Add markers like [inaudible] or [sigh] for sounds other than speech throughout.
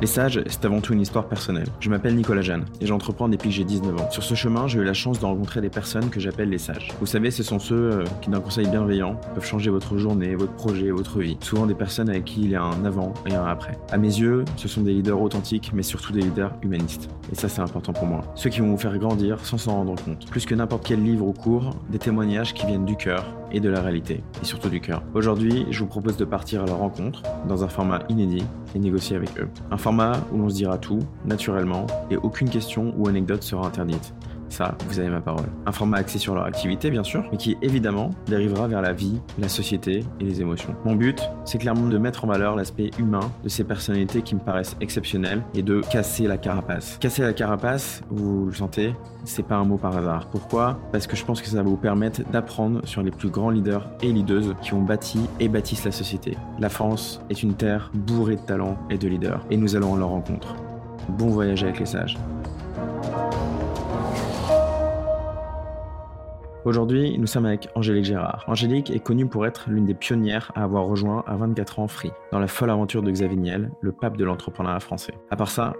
Les sages, c'est avant tout une histoire personnelle. Je m'appelle Nicolas Jeanne et j'entreprends depuis que j'ai 19 ans. Sur ce chemin, j'ai eu la chance de rencontrer des personnes que j'appelle les sages. Vous savez, ce sont ceux euh, qui, d'un conseil bienveillant, peuvent changer votre journée, votre projet, votre vie. Souvent des personnes avec qui il y a un avant et un après. À mes yeux, ce sont des leaders authentiques, mais surtout des leaders humanistes. Et ça, c'est important pour moi. Ceux qui vont vous faire grandir sans s'en rendre compte. Plus que n'importe quel livre ou cours, des témoignages qui viennent du cœur et de la réalité, et surtout du cœur. Aujourd'hui, je vous propose de partir à leur rencontre dans un format inédit et négocier avec eux. Un format où l'on se dira tout, naturellement, et aucune question ou anecdote sera interdite. Ça, vous avez ma parole. Un format axé sur leur activité, bien sûr, mais qui évidemment dérivera vers la vie, la société et les émotions. Mon but, c'est clairement de mettre en valeur l'aspect humain de ces personnalités qui me paraissent exceptionnelles et de casser la carapace. Casser la carapace, vous le sentez, c'est pas un mot par hasard. Pourquoi? Parce que je pense que ça va vous permettre d'apprendre sur les plus grands leaders et leaders qui ont bâti et bâtissent la société. La France est une terre bourrée de talents et de leaders, et nous allons à leur rencontre. Bon voyage avec les sages. Aujourd'hui, nous sommes avec Angélique Gérard. Angélique est connue pour être l'une des pionnières à avoir rejoint à 24 ans Free, dans la folle aventure de Xavier Niel, le pape de l'entrepreneuriat français. À part ça,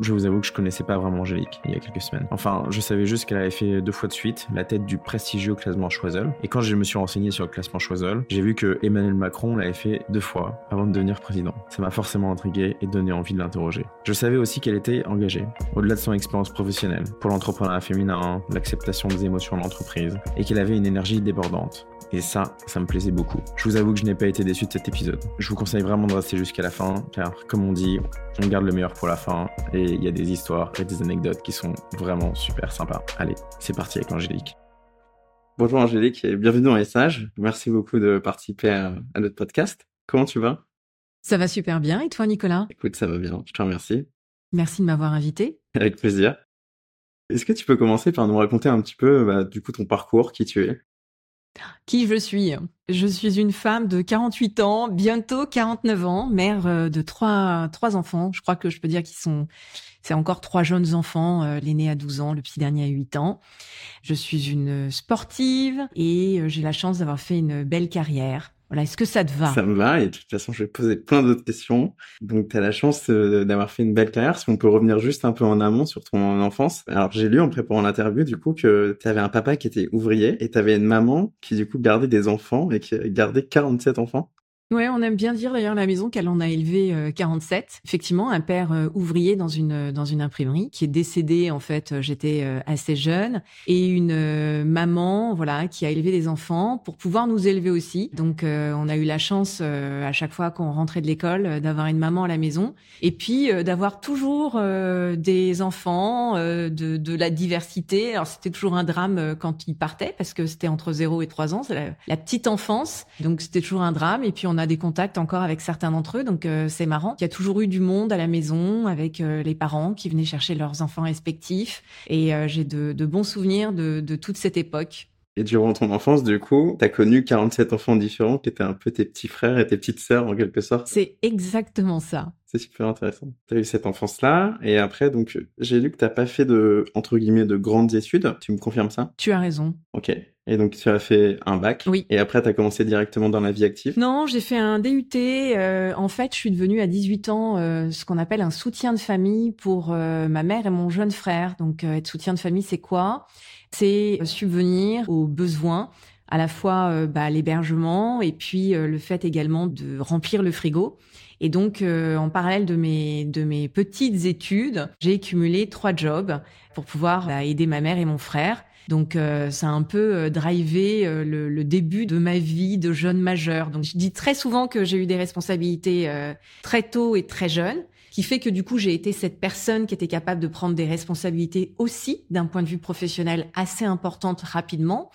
je vous avoue que je connaissais pas vraiment Angélique il y a quelques semaines. Enfin, je savais juste qu'elle avait fait deux fois de suite la tête du prestigieux classement Choiseul. Et quand je me suis renseigné sur le classement Choiseul, j'ai vu que Emmanuel Macron l'avait fait deux fois avant de devenir président. Ça m'a forcément intrigué et donné envie de l'interroger. Je savais aussi qu'elle était engagée, au-delà de son expérience professionnelle, pour l'entrepreneuriat féminin, l'acceptation des émotions de l'entreprise, et qu'elle avait une énergie débordante. Et ça, ça me plaisait beaucoup. Je vous avoue que je n'ai pas été déçu de cet épisode. Je vous conseille vraiment de rester jusqu'à la fin, car comme on dit, on garde le meilleur pour la fin, et il y a des histoires et des anecdotes qui sont vraiment super sympas. Allez, c'est parti avec Angélique. Bonjour Angélique et bienvenue dans Les Sages. Merci beaucoup de participer à, à notre podcast. Comment tu vas? Ça va super bien. Et toi, Nicolas? Écoute, ça va bien. Je te remercie. Merci de m'avoir invité. Avec plaisir. Est-ce que tu peux commencer par nous raconter un petit peu, bah, du coup, ton parcours, qui tu es? Qui je suis? Je suis une femme de 48 ans, bientôt 49 ans, mère euh, de trois, trois enfants. Je crois que je peux dire qu'ils sont, c'est encore trois jeunes enfants, l'aîné à 12 ans, le petit dernier à 8 ans. Je suis une sportive et euh, j'ai la chance d'avoir fait une belle carrière. Voilà, est-ce que ça te va? Ça me va, et de toute façon, je vais poser plein d'autres questions. Donc, tu as la chance euh, d'avoir fait une belle carrière. Si on peut revenir juste un peu en amont sur ton enfance. Alors, j'ai lu en préparant l'interview, du coup, que tu avais un papa qui était ouvrier et tu avais une maman qui, du coup, gardait des enfants et qui gardait 47 enfants. Ouais, on aime bien dire d'ailleurs la maison qu'elle en a élevé 47. Euh, Effectivement, un père euh, ouvrier dans une dans une imprimerie qui est décédé en fait, euh, j'étais assez jeune et une maman voilà qui a élevé des enfants pour pouvoir nous élever aussi. Donc on a eu la chance à chaque fois qu'on rentrait de l'école d'avoir une maman à la maison et puis d'avoir toujours des enfants de de la diversité. Alors c'était toujours un drame quand ils partaient parce que c'était entre 0 et 3 ans, c'est la, la petite enfance. Donc c'était toujours un drame et puis on a des contacts encore avec certains d'entre eux, donc euh, c'est marrant. Il y a toujours eu du monde à la maison avec euh, les parents qui venaient chercher leurs enfants respectifs, et euh, j'ai de, bons souvenirs de toute cette époque. Et durant ton enfance, du coup, tu as connu 47 enfants différents qui étaient un peu tes petits frères et tes petites sœurs en quelque sorte. C'est exactement ça. C'est super intéressant. Tu as eu cette enfance-là et après, donc, j'ai lu que tu pas fait de, entre guillemets, de grandes études. Tu me confirmes ça? Tu as raison. Ok. Et donc, tu as fait un bac. Oui. Et après, tu as commencé directement dans la vie active? Non, j'ai fait un DUT. Euh, en fait, je suis devenue à 18 ans euh, ce qu'on appelle un soutien de famille pour euh, ma mère et mon jeune frère. Donc, être soutien de famille, c'est quoi? C'est subvenir aux besoins à la fois bah, l'hébergement et puis le fait également de remplir le frigo. Et donc, en parallèle de mes, de mes petites études, j'ai cumulé trois jobs pour pouvoir bah, aider ma mère et mon frère. Donc euh, ça a un peu euh, drivé euh, le, début de ma vie de jeune majeure. Donc je dis très souvent que j'ai eu des responsabilités très tôt et très jeune, qui fait que du coup j'ai été cette personne qui était capable de prendre des responsabilités aussi d'un point de vue professionnel assez importante rapidement.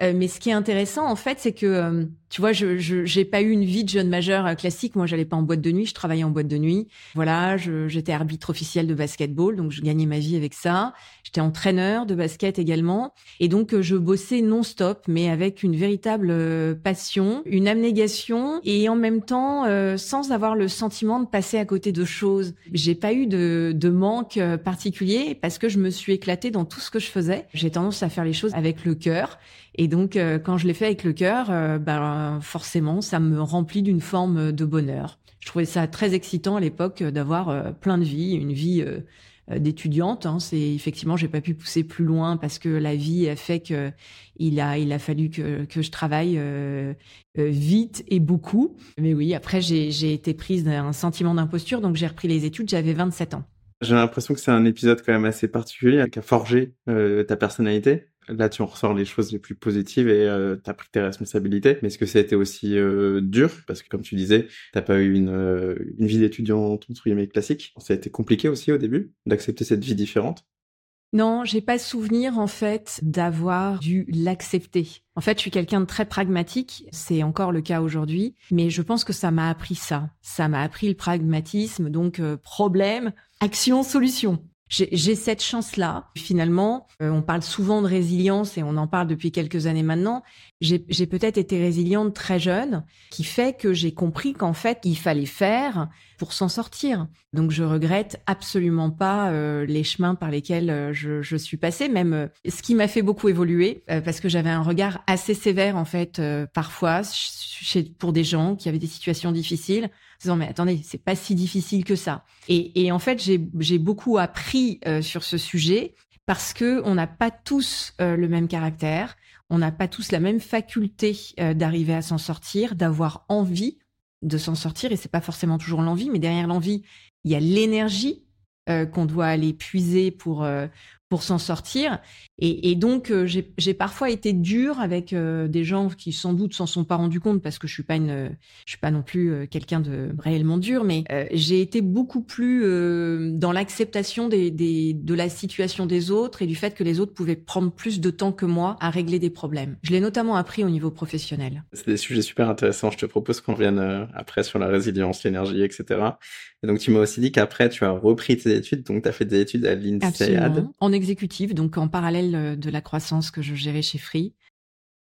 mais ce qui est intéressant en fait, c'est que tu vois, je j'ai pas eu une vie de jeune majeure classique. Moi, j'allais pas en boîte de nuit, je travaillais en boîte de nuit. Voilà, j'étais arbitre officiel de basketball, donc je gagnais ma vie avec ça. J'étais entraîneur de basket également, et donc je bossais non-stop, mais avec une véritable euh, passion, une abnégation, et en même temps euh, sans avoir le sentiment de passer à côté de choses. J'ai pas eu de, de manque euh, particulier parce que je me suis éclatée dans tout ce que je faisais. J'ai tendance à faire les choses avec le cœur Et donc, quand je l'ai fait avec le cœur, ben, forcément, ça me remplit d'une forme de bonheur. Je trouvais ça très excitant à l'époque d'avoir plein de vie, une vie d'étudiante. Hein. C'est effectivement, j'ai pas pu pousser plus loin parce que la vie a fait que il a il a fallu que que je travaille euh, vite et beaucoup. Mais oui, après j'ai j'ai été prise d'un sentiment d'imposture, donc j'ai repris les études. J'avais 27 ans. J'ai l'impression que c'est un épisode quand même assez particulier qui a forgé ta personnalité. Là, tu en ressors les choses les plus positives et euh, tu as pris tes responsabilités. Mais est-ce que ça a été aussi euh, dur? Parce que comme tu disais, t'as pas eu une, euh, une vie d'étudiant entre guillemets classique. Ça a été compliqué aussi au début d'accepter cette vie différente. Non, j'ai pas souvenir en fait d'avoir dû l'accepter. En fait, je suis quelqu'un de très pragmatique, c'est encore le cas aujourd'hui, mais je pense que ça m'a appris ça. Ça m'a appris le pragmatisme, donc problème, action, solution j'ai cette chance-là. Finalement, euh, on parle souvent de résilience et on en parle depuis quelques années maintenant. J'ai peut-être été résiliente très jeune, qui fait que j'ai compris qu'en fait, il fallait faire pour s'en sortir. Donc, je regrette absolument pas euh, les chemins par lesquels euh, je, je, suis passée, même ce qui m'a fait beaucoup évoluer, parce que j'avais un regard assez sévère en fait parfois chez, pour des gens qui avaient des situations difficiles disant mais attendez, c'est pas si difficile que ça. Et, et en fait, j'ai beaucoup appris euh, sur ce sujet parce que on n'a pas tous euh, le même caractère, on n'a pas tous la même faculté euh, d'arriver à s'en sortir, d'avoir envie de s'en sortir. Et c'est pas forcément toujours l'envie, mais derrière l'envie, il y a l'énergie qu'on doit aller puiser pour pour s'en sortir. Et, et donc, euh, j'ai parfois été dure avec euh, des gens qui sans doute s'en sont pas rendus compte parce que je suis pas une, je suis pas non plus euh, quelqu'un de réellement dur, mais j'ai été beaucoup plus dans l'acceptation des, des, de la situation des autres et du fait que les autres pouvaient prendre plus de temps que moi à régler des problèmes. Je l'ai notamment appris au niveau professionnel. C'est des sujets super intéressants. Je te propose qu'on revienne après sur la résilience, l'énergie, etc. Et donc, tu m'as aussi dit qu'après, tu as repris tes études, donc tu as fait des études à l'INSEAD exécutive, donc en parallèle euh, de la croissance que je gérais chez Free.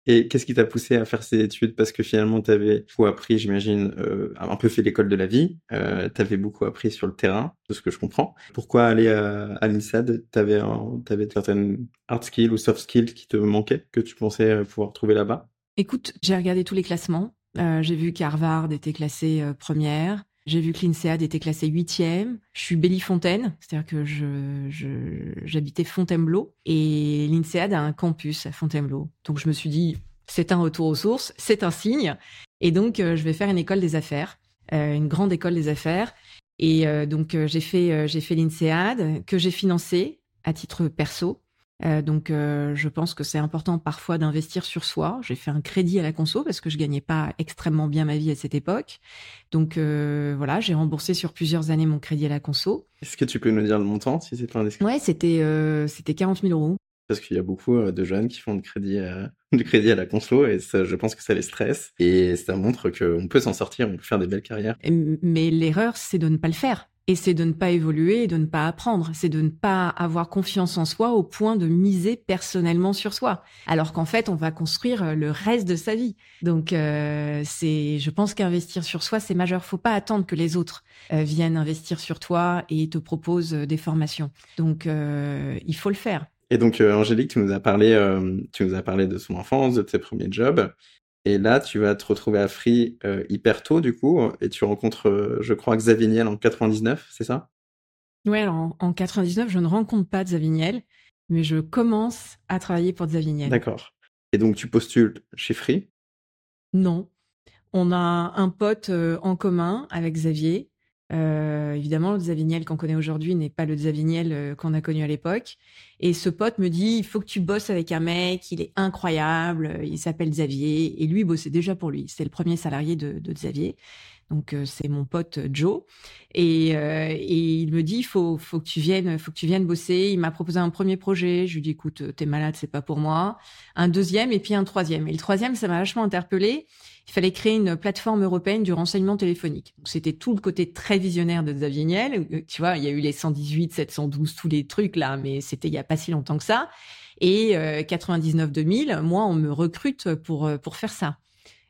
Et qu'est-ce qui t'a poussé à faire ces études? Parce que finalement, tu avais beaucoup appris, j'imagine, euh, un peu fait l'école de la vie. Euh, tu avais beaucoup appris sur le terrain, de ce que je comprends. Pourquoi aller à, à l'INSEAD? Tu avais, avais certaines hard skills ou soft skills qui te manquaient, que tu pensais pouvoir trouver là-bas? Écoute, j'ai regardé tous les classements. j'ai vu qu'Harvard était classé première. J'ai vu que l'INSEAD était classé huitième. Je suis Belly-Fontaine, c'est-à-dire que je, j'habitais Fontainebleau et l'INSEAD a un campus à Fontainebleau. Donc je me suis dit, c'est un retour aux sources, c'est un signe. Et donc euh, je vais faire une école des affaires, euh, une grande école des affaires. Et euh, donc j'ai fait j'ai fait l'INSEAD que j'ai financé à titre perso. Euh, donc, euh, je pense que c'est important parfois d'investir sur soi. J'ai fait un crédit à la conso parce que je gagnais pas extrêmement bien ma vie à cette époque. Donc euh, voilà, j'ai remboursé sur plusieurs années mon crédit à la conso. Est-ce que tu peux nous dire le montant si c'est pas indiscret Ouais, c'était c'était 40 000 euros. Parce qu'il y a beaucoup de jeunes qui font du crédit à, [laughs] du crédit à la conso et ça, je pense que ça les stresse et ça montre qu'on peut s'en sortir, on peut faire des belles carrières. Mais l'erreur, c'est de ne pas le faire. Et c'est de ne pas évoluer et de ne pas apprendre. C'est de ne pas avoir confiance en soi au point de miser personnellement sur soi. Alors qu'en fait, on va construire euh, le reste de sa vie. Donc, euh, c'est, je pense qu'investir sur soi, c'est majeur. Faut pas attendre que les autres euh, viennent investir sur toi et te proposent des formations. Donc, il faut le faire. Et donc, Angélique, tu nous as parlé, tu nous as parlé de son enfance, de tes premiers jobs. Et là, tu vas te retrouver à Free euh, hyper tôt, du coup, et tu rencontres, euh, je crois, Xavier Niel en 99, c'est ça? Ouais, alors en, 99, je ne rencontre pas Xavier Niel, mais je commence à travailler pour Xavier Niel. D'accord. Et donc, tu postules chez Free? Non. On a un pote euh, en commun avec Xavier euh, évidemment, le Zaviniel qu'on connaît aujourd'hui n'est pas le Zaviniel euh, qu'on a connu à l'époque. Et ce pote me dit, il faut que tu bosses avec un mec, il est incroyable, il s'appelle Xavier. Et lui bossait déjà pour lui. C'est le premier salarié de, de Xavier. Donc euh, c'est mon pote Joe et, euh, et, il me dit faut faut que tu viennes faut que tu viennes bosser. Il m'a proposé un premier projet. Je lui dis écoute t'es malade c'est pas pour moi. Un deuxième et puis un troisième. Et le troisième ça m'a vachement interpellé il fallait créer une plateforme européenne du renseignement téléphonique. C'était tout le côté très visionnaire de Xavier Niel. Euh, tu vois, il y a eu les 118, 712, tous les trucs là, mais c'était il y a pas si longtemps que ça. Et euh, 99-2000, moi, on me recrute pour euh, pour faire ça.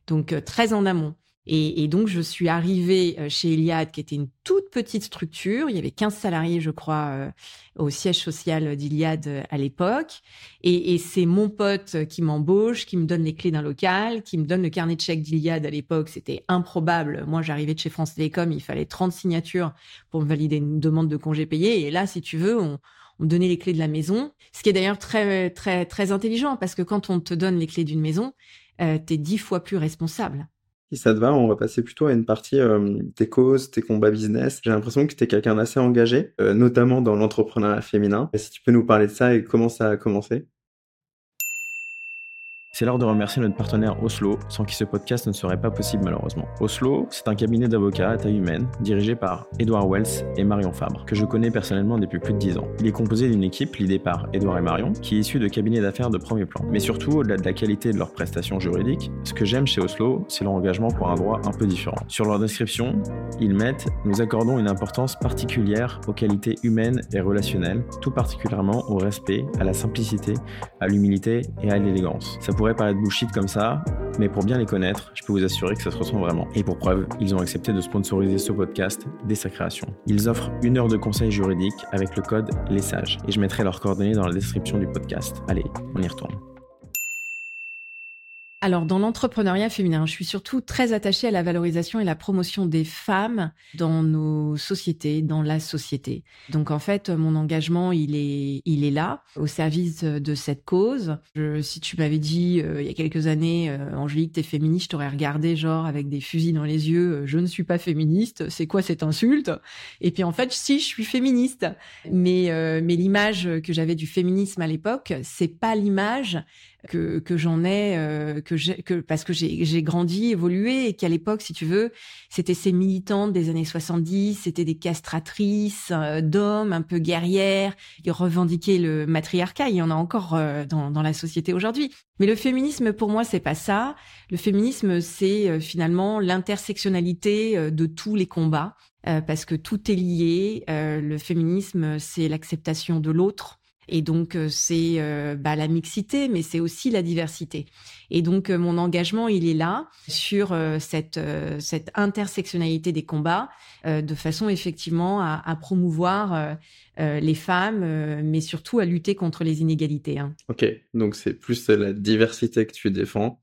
Donc euh, très en amont. Et, donc, je suis arrivée euh, chez Eliade, qui était une toute petite structure. Il y avait 15 salariés, je crois, euh, au siège social d'Iliade euh, à l'époque. Et, c'est mon pote qui m'embauche, qui me donne les clés d'un local, qui me donne le carnet de chèques d'Iliade à l'époque. C'était improbable. Moi, j'arrivais de chez France Télécom, il fallait 30 signatures pour me valider une demande de congé payé. Et là, si tu veux, on, on me donnait les clés de la maison. Ce qui est d'ailleurs très, très, très intelligent, parce que quand on te donne les clés d'une maison, euh, t'es dix fois plus responsable. Si ça te va, on va passer plutôt à une partie euh, tes causes, tes combats business. J'ai l'impression que tu es quelqu'un d'assez engagé, euh, notamment dans l'entrepreneuriat féminin. Et si tu peux nous parler de ça et comment ça a commencé? C'est l'heure de remercier notre partenaire Oslo, sans qui ce podcast ne serait pas possible malheureusement. Oslo, c'est un cabinet d'avocats à taille humaine, dirigé par Edouard Wells et Marion Fabre, que je connais personnellement depuis plus de 10 ans. Il est composé d'une équipe l'idée par Edouard et Marion, qui est issue de cabinets d'affaires de premier plan. Mais surtout, au-delà de la qualité de leurs prestations juridiques, ce que j'aime chez Oslo, c'est leur engagement pour un droit un peu différent. Sur leur description, ils mettent Nous accordons une importance particulière aux qualités humaines et relationnelles, tout particulièrement au respect, à la simplicité, à l'humilité et à l'élégance. Ça pourrait paraître bullshit comme ça, mais pour bien les connaître, je peux vous assurer que ça se ressent vraiment. Et pour preuve, ils ont accepté de sponsoriser ce podcast dès sa création. Ils offrent une heure de conseils juridiques avec le code Les Sages, et je mettrai leurs coordonnées dans la description du podcast. Allez, on y retourne. Alors, dans l'entrepreneuriat féminin, je suis surtout très attachée à la valorisation et la promotion des femmes dans nos sociétés, dans la société. Donc, en fait, mon engagement, il est, il est là, au service de cette cause. si tu m'avais dit euh, il y a quelques années, euh, Angélique, t'es féministe, je t'aurais regardé genre avec des fusils dans les yeux. Euh, je ne suis pas féministe. C'est quoi cette insulte? Et puis, en fait, si, je suis féministe. Mais, mais l'image que j'avais du féminisme à l'époque, c'est pas l'image que, que j'en ai, euh, que que parce que j'ai, grandi, évolué, et qu'à l'époque, si tu veux, c'était ces militantes des années 70, c'était des castratrices euh, d'hommes un peu guerrières, qui revendiquaient le matriarcat. Il y en a encore euh, dans, dans la société aujourd'hui. Mais le féminisme, pour moi, c'est pas ça. Le féminisme, c'est finalement l'intersectionnalité de tous les combats. parce que tout est lié. le féminisme, c'est l'acceptation de l'autre, et donc, euh, c'est euh, bah, la mixité, mais c'est aussi la diversité. Et donc, euh, mon engagement, il est là sur cette, intersectionnalité des combats, de façon effectivement à, à promouvoir les femmes, mais surtout à lutter contre les inégalités. Hein. Ok, donc c'est plus la diversité que tu défends,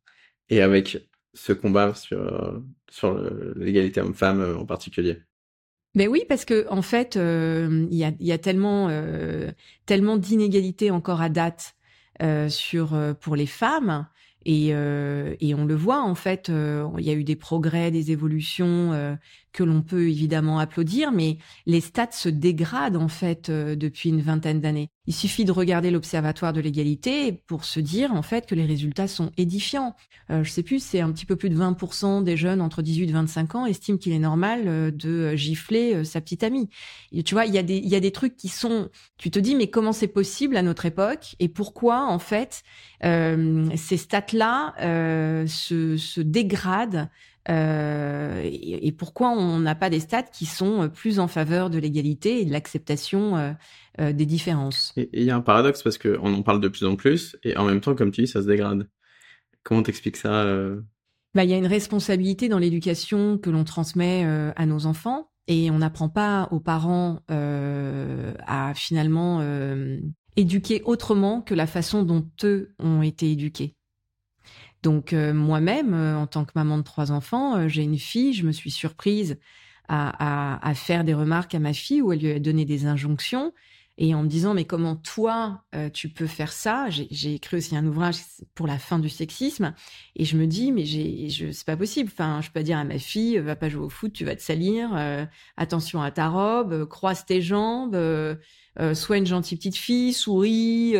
et avec ce combat sur, sur l'égalité homme-femme en particulier. Ben oui, parce que en fait, euh, il y, a, tellement, euh, tellement d'inégalités encore à date euh, sur pour les femmes. Et, on le voit, en fait, il y a eu des progrès, des évolutions que l'on peut évidemment applaudir, mais les stats se dégradent, en fait, depuis une vingtaine d'années. Il suffit de regarder l'Observatoire de l'égalité pour se dire en fait que les résultats sont édifiants. Euh, je sais plus, c'est un petit peu plus de 20% des jeunes entre 18 et 25 ans estiment qu'il est normal euh, de gifler euh, sa petite amie. Tu vois, il y a des y a des trucs qui sont tu te dis mais comment c'est possible à notre époque et pourquoi en fait euh, ces stats là se se dégradent euh, et, pourquoi on n'a pas des stats qui sont plus en faveur de l'égalité et de l'acceptation euh, euh, des différences? Il y a un paradoxe parce qu'on en parle de plus en plus et en même temps, comme tu dis, ça se dégrade. Comment t'expliques ça bah, Il y a une responsabilité dans l'éducation que l'on transmet à nos enfants et on n'apprend pas aux parents à finalement éduquer autrement que la façon dont eux ont été éduqués. Donc euh, moi-même, euh, en tant que maman de trois enfants, euh, j'ai une fille, je me suis surprise à, faire des remarques à ma fille où elle lui a donné des injonctions et en me disant mais comment toi tu peux faire ça? J'ai écrit aussi un ouvrage pour la fin du sexisme et je me dis mais c'est pas possible. Enfin je peux pas dire à ma fille va pas jouer au foot, tu vas te salir. attention à ta robe, croise tes jambes. sois une gentille petite fille, souris.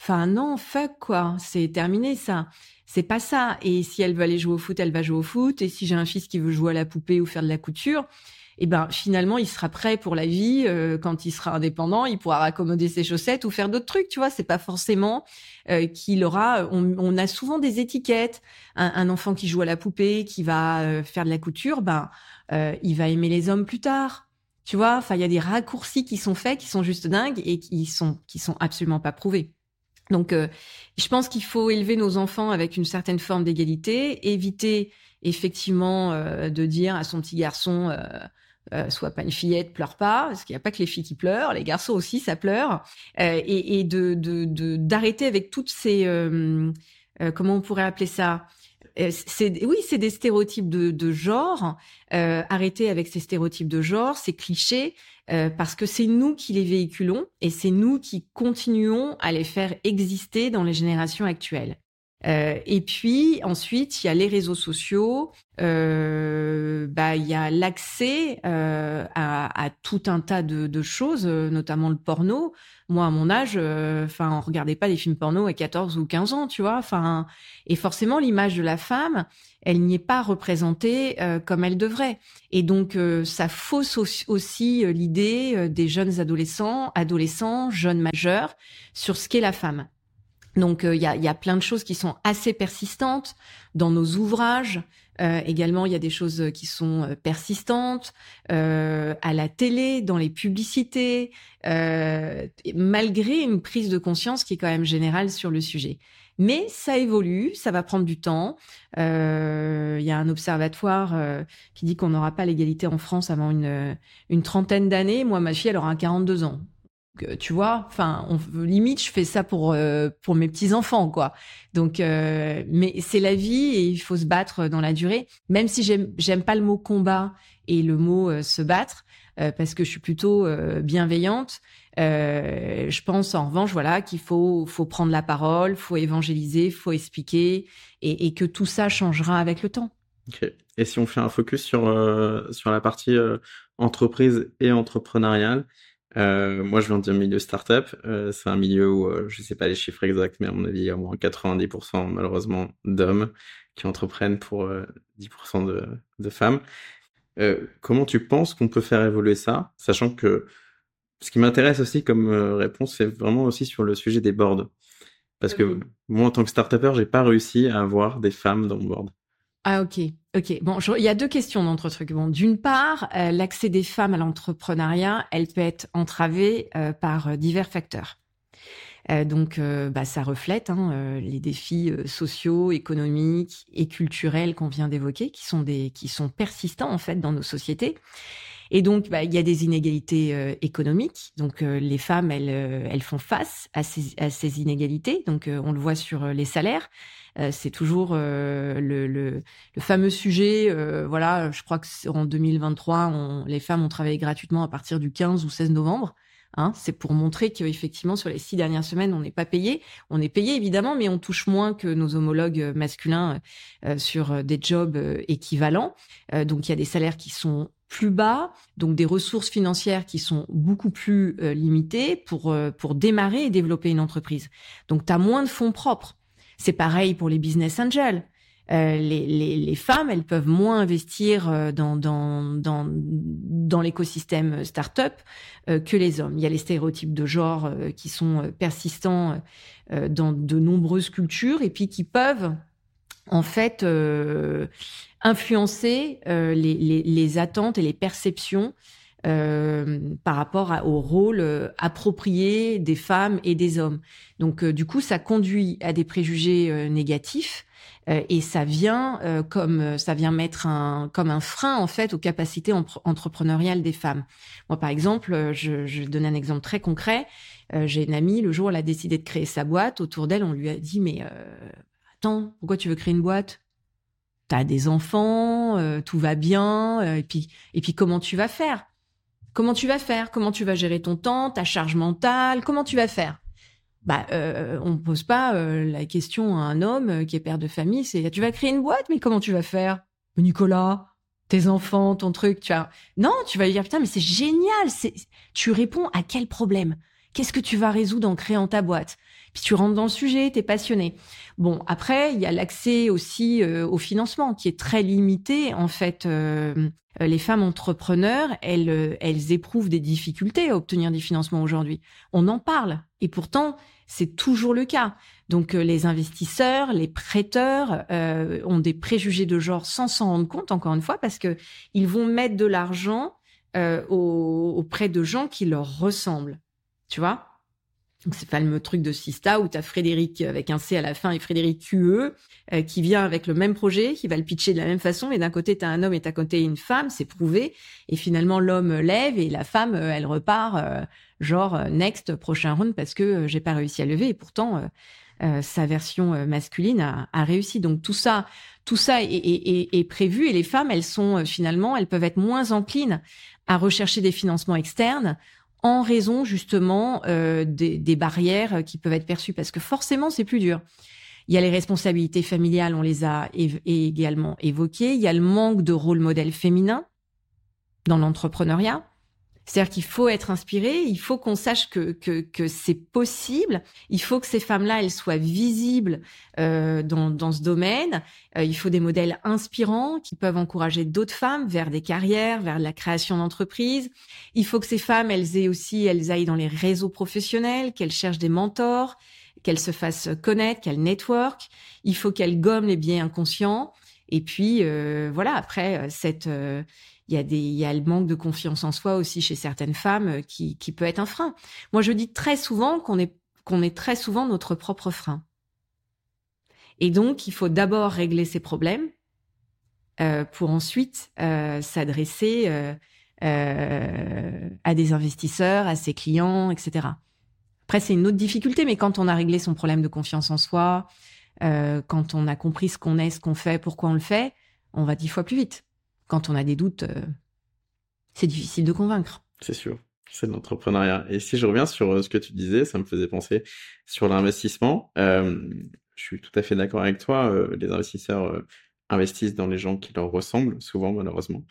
Enfin non, fuck quoi, c'est terminé ça c'est pas ça. Et si elle veut aller jouer au foot, elle va jouer au foot. Et si j'ai un fils qui veut jouer à la poupée ou faire de la couture, eh ben finalement il sera prêt pour la vie euh, quand il sera indépendant, il pourra raccommoder ses chaussettes ou faire d'autres trucs, tu vois. C'est pas forcément euh, qu'il aura. On, a souvent des étiquettes. Un, enfant qui joue à la poupée, qui va euh, faire de la couture, ben il va aimer les hommes plus tard. Tu vois, enfin il y a des raccourcis qui sont faits, qui sont juste dingues et qui sont qui sont absolument pas prouvés. Donc, euh, je pense qu'il faut élever nos enfants avec une certaine forme d'égalité, éviter effectivement de dire à son petit garçon euh, soit pas une fillette, pleure pas, parce qu'il n'y a pas que les filles qui pleurent, les garçons aussi, ça pleure, euh, et, et, de d'arrêter avec toutes ces euh, comment on pourrait appeler ça? C'est oui, c'est des stéréotypes de, genre. arrêter avec ces stéréotypes de genre, ces clichés, parce que c'est nous qui les véhiculons et c'est nous qui continuons à les faire exister dans les générations actuelles. Euh, et puis ensuite, il y a les réseaux sociaux, euh, bah il y a l'accès euh, à, tout un tas de, de, choses, notamment le porno. Moi, à mon âge, enfin, on regardait pas des films porno à 14 ou 15 ans, tu vois. Enfin, et forcément, l'image de la femme, elle n'y est pas représentée comme elle devrait. Et donc, ça fausse aussi l'idée des jeunes adolescents, adolescents, jeunes majeurs sur ce qu'est la femme. Donc euh, il y, a, y, a, plein de choses qui sont assez persistantes dans nos ouvrages. Euh, également, il y a des choses qui sont euh, persistantes euh, à la télé, dans les publicités, euh, malgré une prise de conscience qui est quand même générale sur le sujet. Mais ça évolue, ça va prendre du temps. Il y a un observatoire qui dit qu'on n'aura pas l'égalité en France avant une, une trentaine d'années. Moi, ma fille, elle aura 42 ans tu vois enfin limite je fais ça pour euh, pour mes petits enfants quoi. Donc euh, mais c'est la vie et il faut se battre dans la durée. Même si j'aime j'aime pas le mot combat et le mot euh, se battre parce que je suis plutôt bienveillante je pense en revanche voilà qu'il faut faut prendre la parole faut évangéliser faut expliquer et, que tout ça changera avec le temps. Ok. Et si on fait un focus sur sur la partie entreprise et entrepreneuriale, euh, moi, je viens d'un milieu startup. Euh, c'est un milieu où, euh, je sais pas les chiffres exacts, mais à mon avis, il y a au moins 90% malheureusement d'hommes qui entreprennent pour 10% de, de, femmes. comment tu penses qu'on peut faire évoluer ça, sachant que ce qui m'intéresse aussi comme réponse, c'est vraiment aussi sur le sujet des boards. Parce que moi, en tant que start-upper, j'ai pas réussi à avoir des femmes dans mon board. Ah ok, ok. Bon, il y a deux questions dans notre truc. Bon, d'une part, euh, l'accès des femmes à l'entrepreneuriat, elle peut être entravée euh, par euh, divers facteurs. donc, bah, ça reflète hein, les défis sociaux, économiques et culturels qu'on vient d'évoquer, qui sont des, qui sont persistants en fait dans nos sociétés. Et donc, bah, il y a des inégalités économiques. Donc, les femmes, elles, elles font face à ces inégalités. Donc, on le voit sur les salaires. Euh, c'est toujours euh, le, le, le, fameux sujet. Euh, voilà, je crois que en 2023, on, les femmes ont travaillé gratuitement à partir du 15 ou 16 novembre. Hein, c'est pour montrer qu'effectivement, sur les six dernières semaines, on n'est pas payé. On est payé, évidemment, mais on touche moins que nos homologues masculins sur des jobs équivalents. donc, il y a des salaires qui sont plus bas, donc des ressources financières qui sont beaucoup plus limitées pour, pour démarrer et développer une entreprise. Donc, tu as moins de fonds propres. C'est pareil pour les business angels. Euh, les, femmes, elles peuvent moins investir euh, dans, l'écosystème startup euh, que les hommes. Il y a les stéréotypes de genre qui sont persistants dans de nombreuses cultures et puis qui peuvent en fait influencer les, attentes et les perceptions euh, par rapport au rôle euh, approprié des femmes et des hommes. Donc euh, du coup, ça conduit à des préjugés négatifs et ça vient comme ça vient mettre un comme un frein en fait aux capacités entrepreneuriales des femmes. Moi, par exemple, je, je vais donner un exemple très concret. J'ai une amie, le jour où elle a décidé de créer sa boîte, autour d'elle, on lui a dit mais attends, pourquoi tu veux créer une boîte? T'as des enfants, tout va bien, et puis et puis comment tu vas faire? Comment tu vas faire? Comment tu vas gérer ton temps, ta charge mentale? Comment tu vas faire? Bah, euh, on ne pose pas euh, la question à un homme euh, qui est père de famille, c'est tu vas créer une boîte, mais comment tu vas faire? Nicolas, tes enfants, ton truc, tu vois. Non, tu vas lui dire putain, mais c'est génial, c'est tu réponds à quel problème? Qu'est-ce que tu vas résoudre en créant ta boîte? Puis tu rentres dans le sujet, tu passionné. Bon, après, il y a l'accès aussi au financement qui est très limité en fait les femmes entrepreneurs, elles, euh, elles éprouvent des difficultés à obtenir des financements aujourd'hui. On en parle. Et pourtant, c'est toujours le cas. Donc euh, les investisseurs, les prêteurs ont des préjugés de genre sans s'en rendre compte, encore une fois, parce que ils vont mettre de l'argent auprès de gens qui leur ressemblent. Tu vois? Donc, c'est pas le truc de Sista où tu as Frédéric avec un C à la fin et Frédéric QE euh, qui vient avec le même projet, qui va le pitcher de la même façon. Et d'un côté, tu as un homme et d'un côté une femme, c'est prouvé. Et finalement, l'homme lève et la femme, euh, elle repart euh, genre next, prochain round parce que j'ai pas réussi à lever. Et pourtant, sa version masculine a, a, réussi. Donc tout ça, tout ça est, est, est, prévu. Et les femmes, elles sont finalement, elles peuvent être moins enclines à rechercher des financements externes en raison justement euh, des, des, barrières qui peuvent être perçues, parce que forcément c'est plus dur. Il y a les responsabilités familiales, on les a également évoquées. Il y a le manque de rôle modèle féminin dans l'entrepreneuriat. C'est-à-dire qu'il faut être inspiré, il faut qu'on sache que, que, que c'est possible, il faut que ces femmes-là, elles soient visibles euh, dans, dans ce domaine, euh, il faut des modèles inspirants qui peuvent encourager d'autres femmes vers des carrières, vers la création d'entreprises. Il faut que ces femmes, elles aient aussi, elles aillent dans les réseaux professionnels, qu'elles cherchent des mentors, qu'elles se fassent connaître, qu'elles network. Il faut qu'elles gomment les biais inconscients. Et puis, euh, voilà, après, cette il y a des, il y le manque de confiance en soi aussi chez certaines femmes euh, qui, peut être un frein. Moi, je dis très souvent qu'on est, qu'on est très souvent notre propre frein. Et donc, il faut d'abord régler ces problèmes euh, pour ensuite euh, s'adresser à des investisseurs, à ses clients, etc. Après, c'est une autre difficulté, mais quand on a réglé son problème de confiance en soi, quand on a compris ce qu'on est, ce qu'on fait, pourquoi on le fait, on va dix fois plus vite quand on a des doutes, euh, c'est difficile de convaincre. C'est sûr. C'est de l'entrepreneuriat. Et si je reviens sur euh, ce que tu disais, ça me faisait penser sur l'investissement. Euh, je suis tout à fait d'accord avec toi. Les investisseurs investissent dans les gens qui leur ressemblent, souvent malheureusement.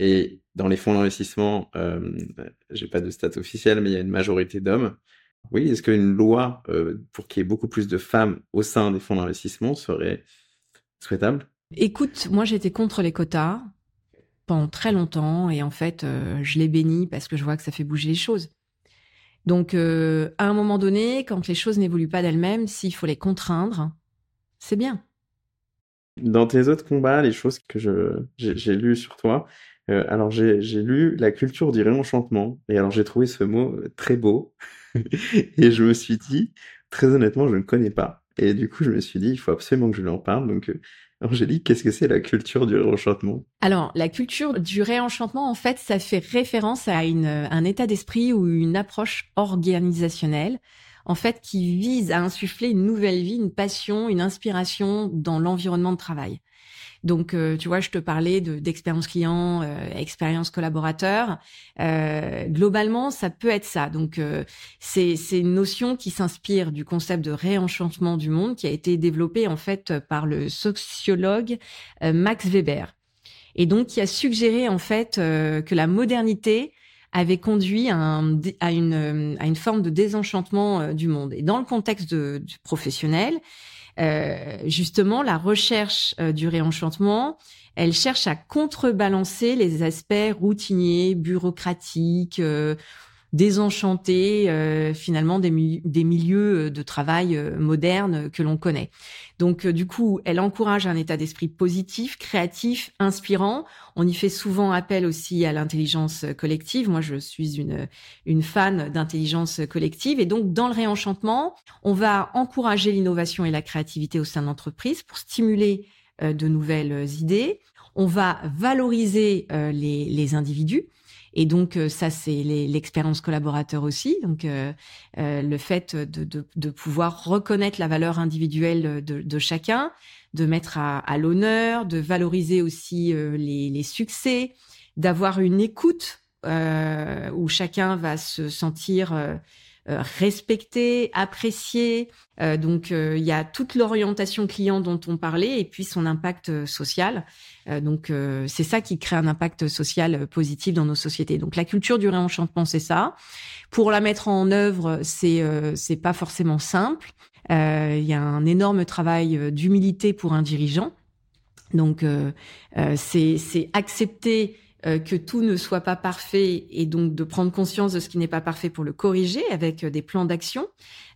Et dans les fonds d'investissement, j'ai pas de stats officielles, mais il y a une majorité d'hommes. Oui, est-ce qu'une loi pour qu'il y ait beaucoup plus de femmes au sein des fonds d'investissement serait souhaitable? Écoute, moi j'étais contre les quotas pendant très longtemps et en fait euh, je les bénis parce que je vois que ça fait bouger les choses. Donc euh, à un moment donné, quand les choses n'évoluent pas d'elles-mêmes, s'il faut les contraindre, c'est bien. Dans tes autres combats, les choses que j'ai lues sur toi, euh, alors j'ai lu la culture du réenchantement et alors j'ai trouvé ce mot très beau [laughs] et je me suis dit très honnêtement je ne connais pas et du coup je me suis dit il faut absolument que je lui en parle donc Angélique, qu'est-ce que c'est la culture du réenchantement? Alors, la culture du réenchantement, en fait, ça fait référence à une, un état d'esprit ou une approche organisationnelle, en fait, qui vise à insuffler une nouvelle vie, une passion, une inspiration dans l'environnement de travail. Donc, euh, tu vois, je te parlais d'expérience client, euh, expérience collaborateur. Euh, globalement, ça peut être ça. Donc, euh, c'est une notion qui s'inspire du concept de réenchantement du monde qui a été développé en fait par le sociologue Max Weber. Et donc, qui a suggéré en fait que la modernité avait conduit à, à, une, à une forme de désenchantement du monde. Et dans le contexte de, du professionnel, euh, justement, la recherche euh, du réenchantement, elle cherche à contrebalancer les aspects routiniers, bureaucratiques, euh, désenchantés finalement des, milieux de travail modernes que l'on connaît. Donc du coup, elle encourage un état d'esprit positif, créatif, inspirant. On y fait souvent appel aussi à l'intelligence collective. Moi, je suis une, une fan d'intelligence collective. Et donc, dans le réenchantement, on va encourager l'innovation et la créativité au sein de l'entreprise pour stimuler euh, de nouvelles idées. On va valoriser euh, les, les individus. Et donc euh, ça, c'est l'expérience collaborateur aussi. Donc euh, euh, le fait de, de, de, pouvoir reconnaître la valeur individuelle de, de chacun, de mettre à, à l'honneur, de valoriser aussi euh, les, les, succès, d'avoir une écoute euh, où chacun va se sentir euh, respecté, apprécié. Euh, donc il y a toute l'orientation client dont on parlait et puis son impact social. donc c'est ça qui crée un impact social positif dans nos sociétés. Donc la culture du réenchantement, c'est ça. Pour la mettre en œuvre, c'est c'est pas forcément simple. Il euh, y a un énorme travail euh, d'humilité pour un dirigeant. Donc, euh, c'est accepter que tout ne soit pas parfait et donc de prendre conscience de ce qui n'est pas parfait pour le corriger avec des plans d'action,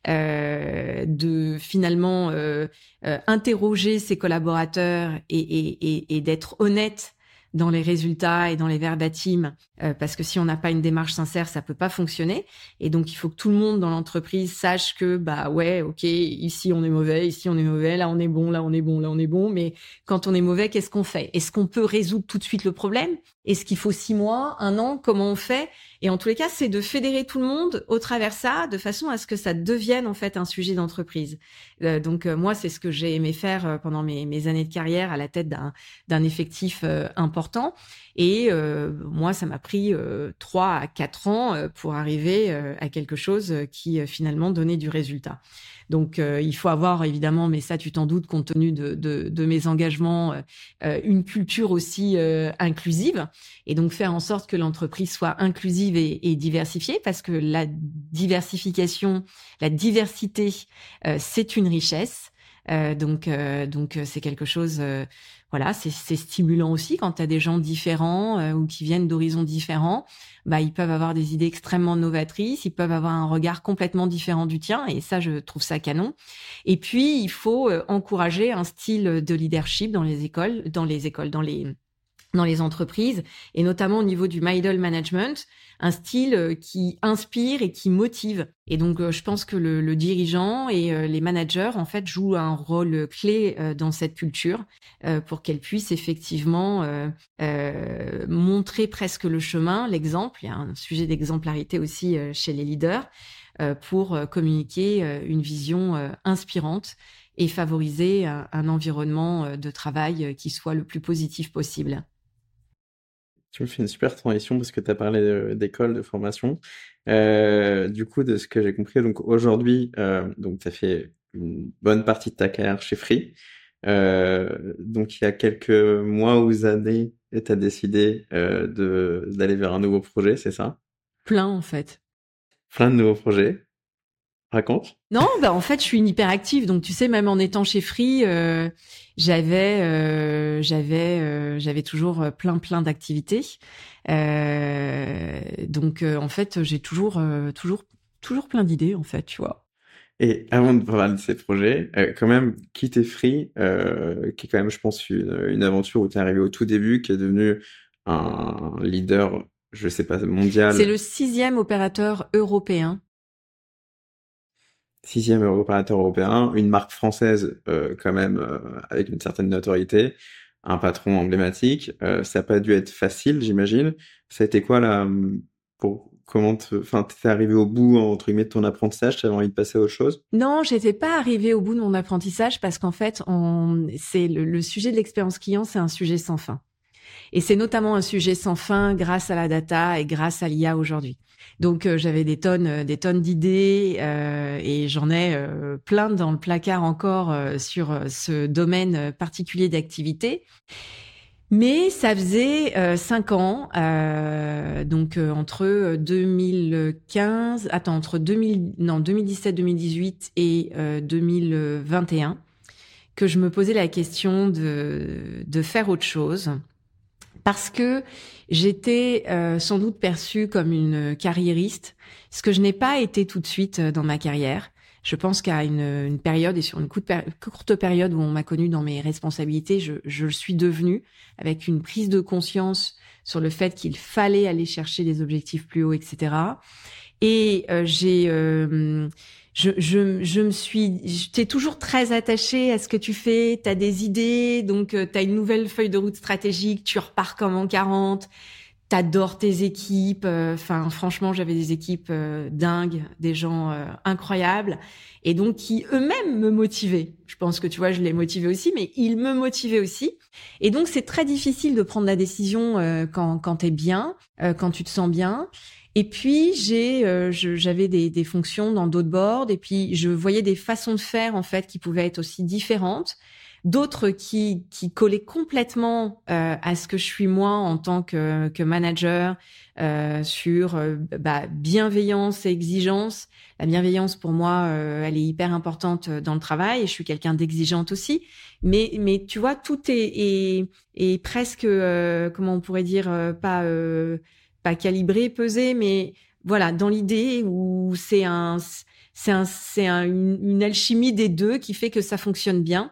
euh, de finalement euh, interroger ses collaborateurs et, et, et d'être honnête dans les résultats et dans les verbatims, euh, parce que si on n'a pas une démarche sincère, ça peut pas fonctionner. Et donc, il faut que tout le monde dans l'entreprise sache que, bah ouais, ok, ici on est mauvais, ici on est mauvais, là on est bon, là on est bon, là on est bon. Mais quand on est mauvais, qu'est-ce qu'on fait? Est-ce qu'on peut résoudre tout de suite le problème? Est-ce qu'il faut six mois, un an? Comment on fait? Et en tous les cas, c'est de fédérer tout le monde au travers ça, de façon à ce que ça devienne en fait un sujet d'entreprise. Euh, donc euh, moi, c'est ce que j'ai aimé faire pendant mes, mes, années de carrière à la tête d'un effectif important. Et euh, moi, ça m'a pris euh, trois à quatre ans euh, pour arriver à quelque chose qui finalement donnait du résultat. Donc, il faut avoir évidemment, mais ça, tu t'en doutes, compte tenu de, de, de mes engagements, une culture aussi inclusive, et donc faire en sorte que l'entreprise soit inclusive et, et, diversifiée, parce que la diversification, la diversité, c'est une richesse. donc, donc c'est quelque chose voilà, c'est stimulant aussi quand tu as des gens différents euh, ou qui viennent d'horizons différents. Bah, ils peuvent avoir des idées extrêmement novatrices, ils peuvent avoir un regard complètement différent du tien, et ça, je trouve ça canon. Et puis, il faut euh, encourager un style de leadership dans les écoles, dans les écoles, dans les dans les entreprises et notamment au niveau du middle management, un style euh, qui inspire et qui motive. Et donc, euh, je pense que le, dirigeant et euh, les managers, en fait, jouent un rôle clé dans cette culture pour qu'elle puisse effectivement montrer presque le chemin, l'exemple. Il y a un sujet d'exemplarité aussi chez les leaders pour communiquer une vision inspirante et favoriser un environnement de travail qui soit le plus positif possible. Tu me fais une super transition parce que tu as parlé d'école, de, formation. Euh, du coup, de ce que j'ai compris, donc aujourd'hui, euh, donc tu as fait une bonne partie de ta carrière chez Free. Euh, donc il y a quelques mois ou années, tu as décidé de d'aller vers un nouveau projet, c'est ça? Plein en fait. Plein de nouveaux projets. Raconte. Non, bah en fait, je suis une hyperactive, donc tu sais, même en étant chez Free, euh, j'avais, euh, j'avais, euh, j'avais toujours plein, plein d'activités. donc, en fait, j'ai toujours, toujours, toujours plein d'idées, en fait, tu vois. Et avant de parler de ces projets, quand même, quitter Free, qui est quand même, je pense, une, une aventure où tu es arrivé au tout début, qui est devenu un leader, je sais pas, mondial. C'est le sixième opérateur européen sixième opérateur européen, une marque française euh, quand même euh, avec une certaine notoriété, un patron emblématique. Euh, ça n'a pas dû être facile, j'imagine. Ça a été quoi là pour comment enfin t'es arrivé au bout entre guillemets de ton apprentissage, t'avais envie de passer à autre chose? Non, j'étais pas arrivé au bout de mon apprentissage parce qu'en fait, on... c'est le, le sujet de l'expérience client, c'est un sujet sans fin. Et c'est notamment un sujet sans fin grâce à la data et grâce à l'IA aujourd'hui. Donc euh, j'avais des tonnes, euh, des tonnes d'idées euh, et j'en ai plein dans le placard encore sur ce domaine particulier d'activité. Mais ça faisait cinq ans, donc entre 2015, attends, entre 2000, non 2017, 2018 et 2021, que je me posais la question de de faire autre chose parce que j'étais euh, sans doute perçue comme une carriériste, ce que je n'ai pas été tout de suite euh, dans ma carrière. Je pense qu'à une, une, période et sur une courte période où on m'a connue dans mes responsabilités, je, je le suis devenue avec une prise de conscience sur le fait qu'il fallait aller chercher des objectifs plus hauts, etc. Et euh, j'ai je, je, je me suis, j'étais toujours très attachée à ce que tu fais. Tu as des idées, donc euh, tu as une nouvelle feuille de route stratégique, tu repars comme en 40. T'adores tes équipes. Euh, enfin, franchement, j'avais des équipes euh, dingues, des gens incroyables, et donc qui eux-mêmes me motivaient. Je pense que tu vois, je les motivais aussi, mais ils me motivaient aussi. Et donc, c'est très difficile de prendre la décision quand quand t'es bien, quand tu te sens bien. Et puis j'ai, euh, j'avais des, des, fonctions dans d'autres boards, et puis je voyais des façons de faire en fait qui pouvaient être aussi différentes, d'autres qui qui collaient complètement euh, à ce que je suis moi en tant que, que manager euh, sur euh, bah, bienveillance et exigence. La bienveillance pour moi, euh, elle est hyper importante dans le travail, je suis quelqu'un d'exigeante aussi. Mais mais tu vois, tout est est, est presque comment on pourrait dire pas pas calibré, pesé, mais voilà, dans l'idée où c'est un, c'est un, c'est un, une, alchimie des deux qui fait que ça fonctionne bien.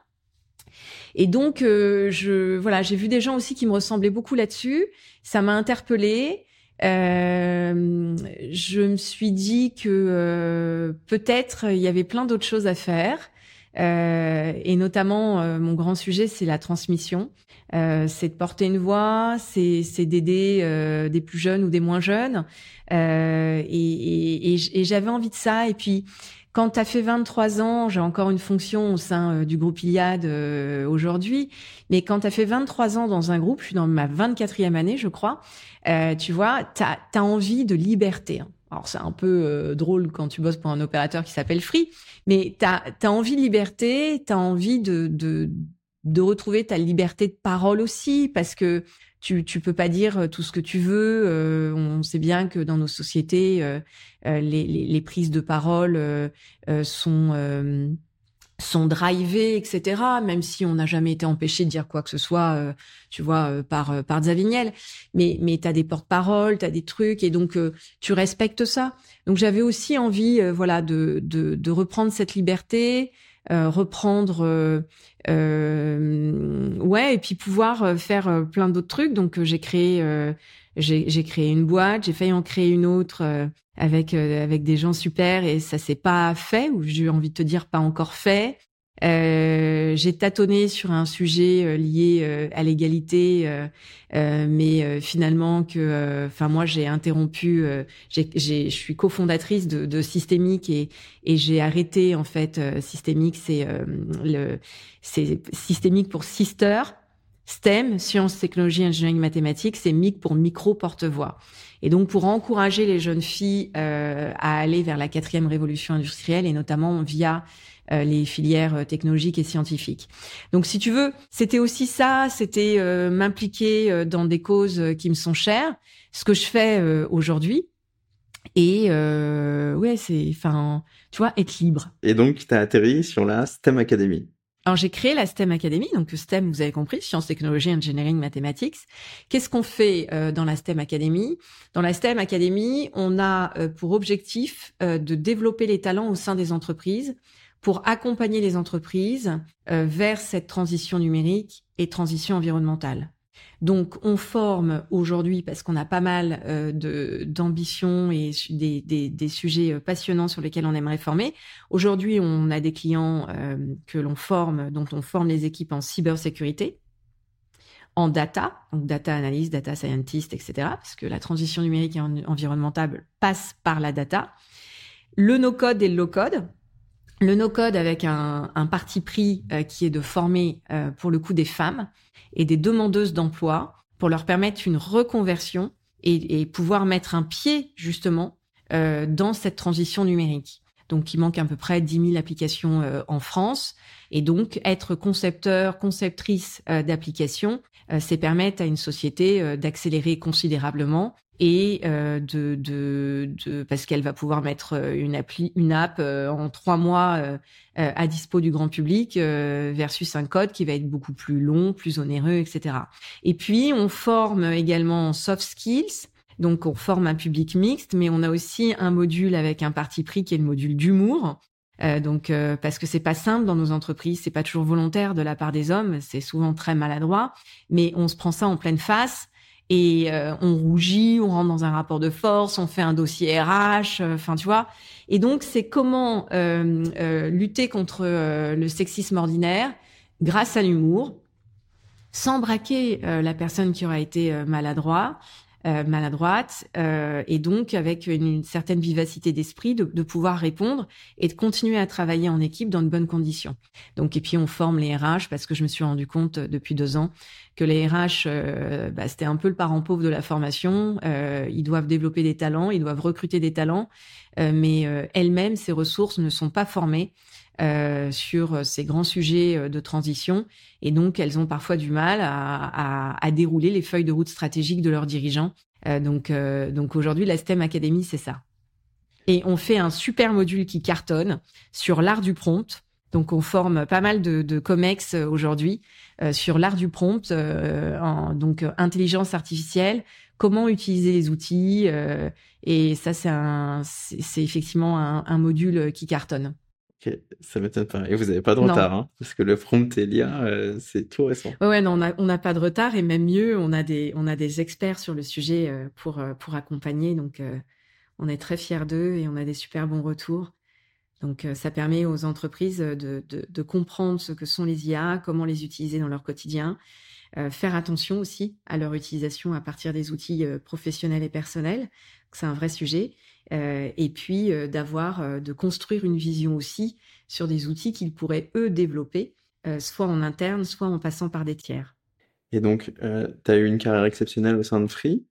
Et donc, je voilà, j'ai vu des gens aussi qui me ressemblaient beaucoup là-dessus. Ça m'a interpellée. Euh, je me suis dit que euh, peut-être il y avait plein d'autres choses à faire. Euh, et notamment, euh, mon grand sujet, c'est la transmission. Euh, c'est de porter une voix, c'est, c'est d'aider des plus jeunes ou des moins jeunes. et, et, et j'avais envie de ça. Et puis, quand tu as fait 23 ans, j'ai encore une fonction au sein euh, du groupe Iliad euh, aujourd'hui, mais quand tu as fait 23 ans dans un groupe, je suis dans ma 24e année, je crois, euh, tu vois, tu as, envie de liberté. Hein. Alors c'est un peu drôle quand tu bosses pour un opérateur qui s'appelle Free, mais tu as, envie de liberté, tu as envie de, de, de retrouver ta liberté de parole aussi, parce que tu tu peux pas dire euh, tout ce que tu veux. Euh, on sait bien que dans nos sociétés, euh, les, les, prises de parole sont sont drivées, etc. Même si on n'a jamais été empêché de dire quoi que ce soit, tu vois, par par Zavignel. Mais mais t'as des porte-paroles, t'as des trucs, et donc tu respectes ça. Donc j'avais aussi envie, voilà, de, de de reprendre cette liberté, reprendre euh, ouais, et puis pouvoir euh, faire euh, plein d'autres trucs. Donc j'ai créé, j'ai créé une boîte, j'ai failli en créer une autre avec avec des gens super et ça s'est pas fait ou j'ai envie de te dire pas encore fait. Euh, j'ai tâtonné sur un sujet euh, lié euh, à l'égalité, mais finalement que, enfin moi j'ai interrompu, je suis cofondatrice de, de Systémique et, et j'ai arrêté en fait Systémique, c'est le, c'est Systémique pour Sister. STEM, sciences, technologies, ingénierie, mathématiques, c'est MIC pour micro porte-voix. Et donc pour encourager les jeunes filles à aller vers la quatrième révolution industrielle et notamment via euh, les filières euh, technologiques et scientifiques. Donc si tu veux, c'était aussi ça, c'était euh, m'impliquer dans des causes qui me sont chères, ce que je fais aujourd'hui. Et ouais, c'est, enfin, tu vois, être libre. Et donc, tu as atterri sur la STEM Academy. Alors j'ai créé la STEM Academy, donc STEM, vous avez compris, sciences, technologies, engineering, mathematics. Qu'est-ce qu'on fait dans la STEM Academy? Dans la STEM Academy, on a pour objectif de développer les talents au sein des entreprises pour accompagner les entreprises euh, vers cette transition numérique et transition environnementale. Donc, on forme aujourd'hui, parce qu'on a pas mal euh, d'ambitions et des, des, des, sujets euh, passionnants sur lesquels on aimerait former. Aujourd'hui, on a des clients euh, que l'on forme, dont on forme les équipes en cybersécurité, en data, donc data analyst, data scientist, etc., parce que la transition numérique et environnementale passe par la data. Le no-code et le low-code, le no-code avec un, parti pris euh, qui est de former euh, pour le coup des femmes et des demandeuses d'emploi pour leur permettre une reconversion et, pouvoir mettre un pied justement euh, dans cette transition numérique. Donc, il manque à peu près 10 000 applications en France. Et donc, être concepteur, conceptrice d'applications, c'est permettre à une société d'accélérer considérablement et euh, de, de, de, parce qu'elle va pouvoir mettre euh, une appli, une app euh, en trois mois euh, à dispo du grand public versus un code qui va être beaucoup plus long, plus onéreux, etc. Et puis on forme également en soft skills. Donc on forme un public mixte, mais on a aussi un module avec un parti pris qui est le module d'humour. Euh, donc parce que c'est pas simple dans nos entreprises, c'est pas toujours volontaire de la part des hommes, c'est souvent très maladroit, mais on se prend ça en pleine face et euh, on rougit, on rentre dans un rapport de force, on fait un dossier RH, euh, enfin tu vois. Et donc c'est comment euh, lutter contre le sexisme ordinaire grâce à l'humour, sans braquer la personne qui aura été maladroit, euh, maladroite euh, et donc avec une, certaine vivacité d'esprit de, de, pouvoir répondre et de continuer à travailler en équipe dans de bonnes conditions. Donc et puis on forme les RH parce que je me suis rendu compte euh, depuis deux ans que les RH bah, c'était un peu le parent pauvre de la formation. ils doivent développer des talents, ils doivent recruter des talents, mais elles-mêmes ces ressources ne sont pas formées. Euh, sur ces grands sujets de transition. Et donc, elles ont parfois du mal à, à, à dérouler les feuilles de route stratégiques de leurs dirigeants. Euh, donc, euh, donc aujourd'hui, la STEM Academy, c'est ça. Et on fait un super module qui cartonne sur l'art du prompt. Donc, on forme pas mal de, de comex aujourd'hui sur l'art du prompt, en, donc intelligence artificielle, comment utiliser les outils. et ça, c'est effectivement un, un module qui cartonne. Ok, ça m'étonne pas. Et vous n'avez pas de retard, hein, parce que le prompt Elia, euh, c'est tout récent. Ouais, non, on n'a pas de retard et même mieux, on a des, on a des experts sur le sujet euh, pour, euh, pour accompagner. Donc, on est très fiers d'eux et on a des super bons retours. Donc, ça permet aux entreprises de, de, comprendre ce que sont les IA, comment les utiliser dans leur quotidien, faire attention aussi à leur utilisation à partir des outils professionnels et personnels. C'est un vrai sujet. Euh, et puis euh, d'avoir, euh, de construire une vision aussi sur des outils qu'ils pourraient eux développer, soit en interne, soit en passant par des tiers. Et donc, tu as eu une carrière exceptionnelle au sein de Free.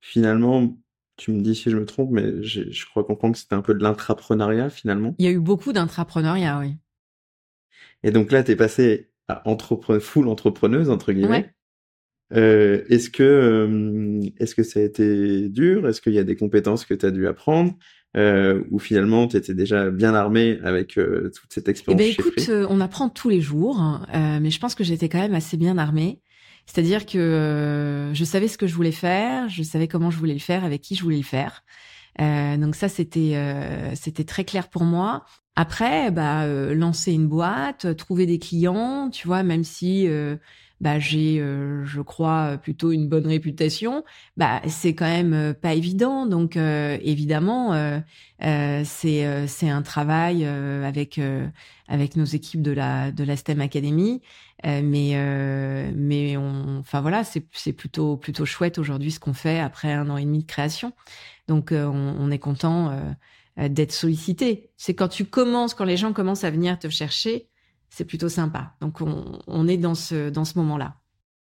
finalement, tu me dis si je me trompe, mais je crois comprendre que c'était un peu de l'intrapreneuriat finalement. Il y a eu beaucoup d'intrapreneuriat, oui. Et donc là, tu es passé à entrepre full entrepreneuse, entre guillemets. Euh, est-ce que euh, est-ce que ça a été dur? Est-ce qu'il y a des compétences que tu as dû apprendre? Euh, ou finalement tu étais déjà bien armé avec toute cette expérience eh ben, écoute, on apprend tous les jours, hein, mais je pense que j'étais quand même assez bien armée. C'est-à-dire que je savais ce que je voulais faire, je savais comment je voulais le faire, avec qui je voulais le faire. donc ça, c'était c'était très clair pour moi. Après, bah, lancer une boîte, trouver des clients, tu vois, même si bah j'ai, euh, je crois, plutôt une bonne réputation, bah c'est quand même euh, pas évident. Donc euh, évidemment, c'est c'est un travail avec avec nos équipes de la de la STEM Academy, mais mais on, enfin voilà, c'est c'est plutôt plutôt chouette aujourd'hui ce qu'on fait après un an et demi de création. Donc on, on est content d'être sollicité. C'est quand tu commences, quand les gens commencent à venir te chercher c'est plutôt sympa. Donc on, est dans ce, dans ce moment-là.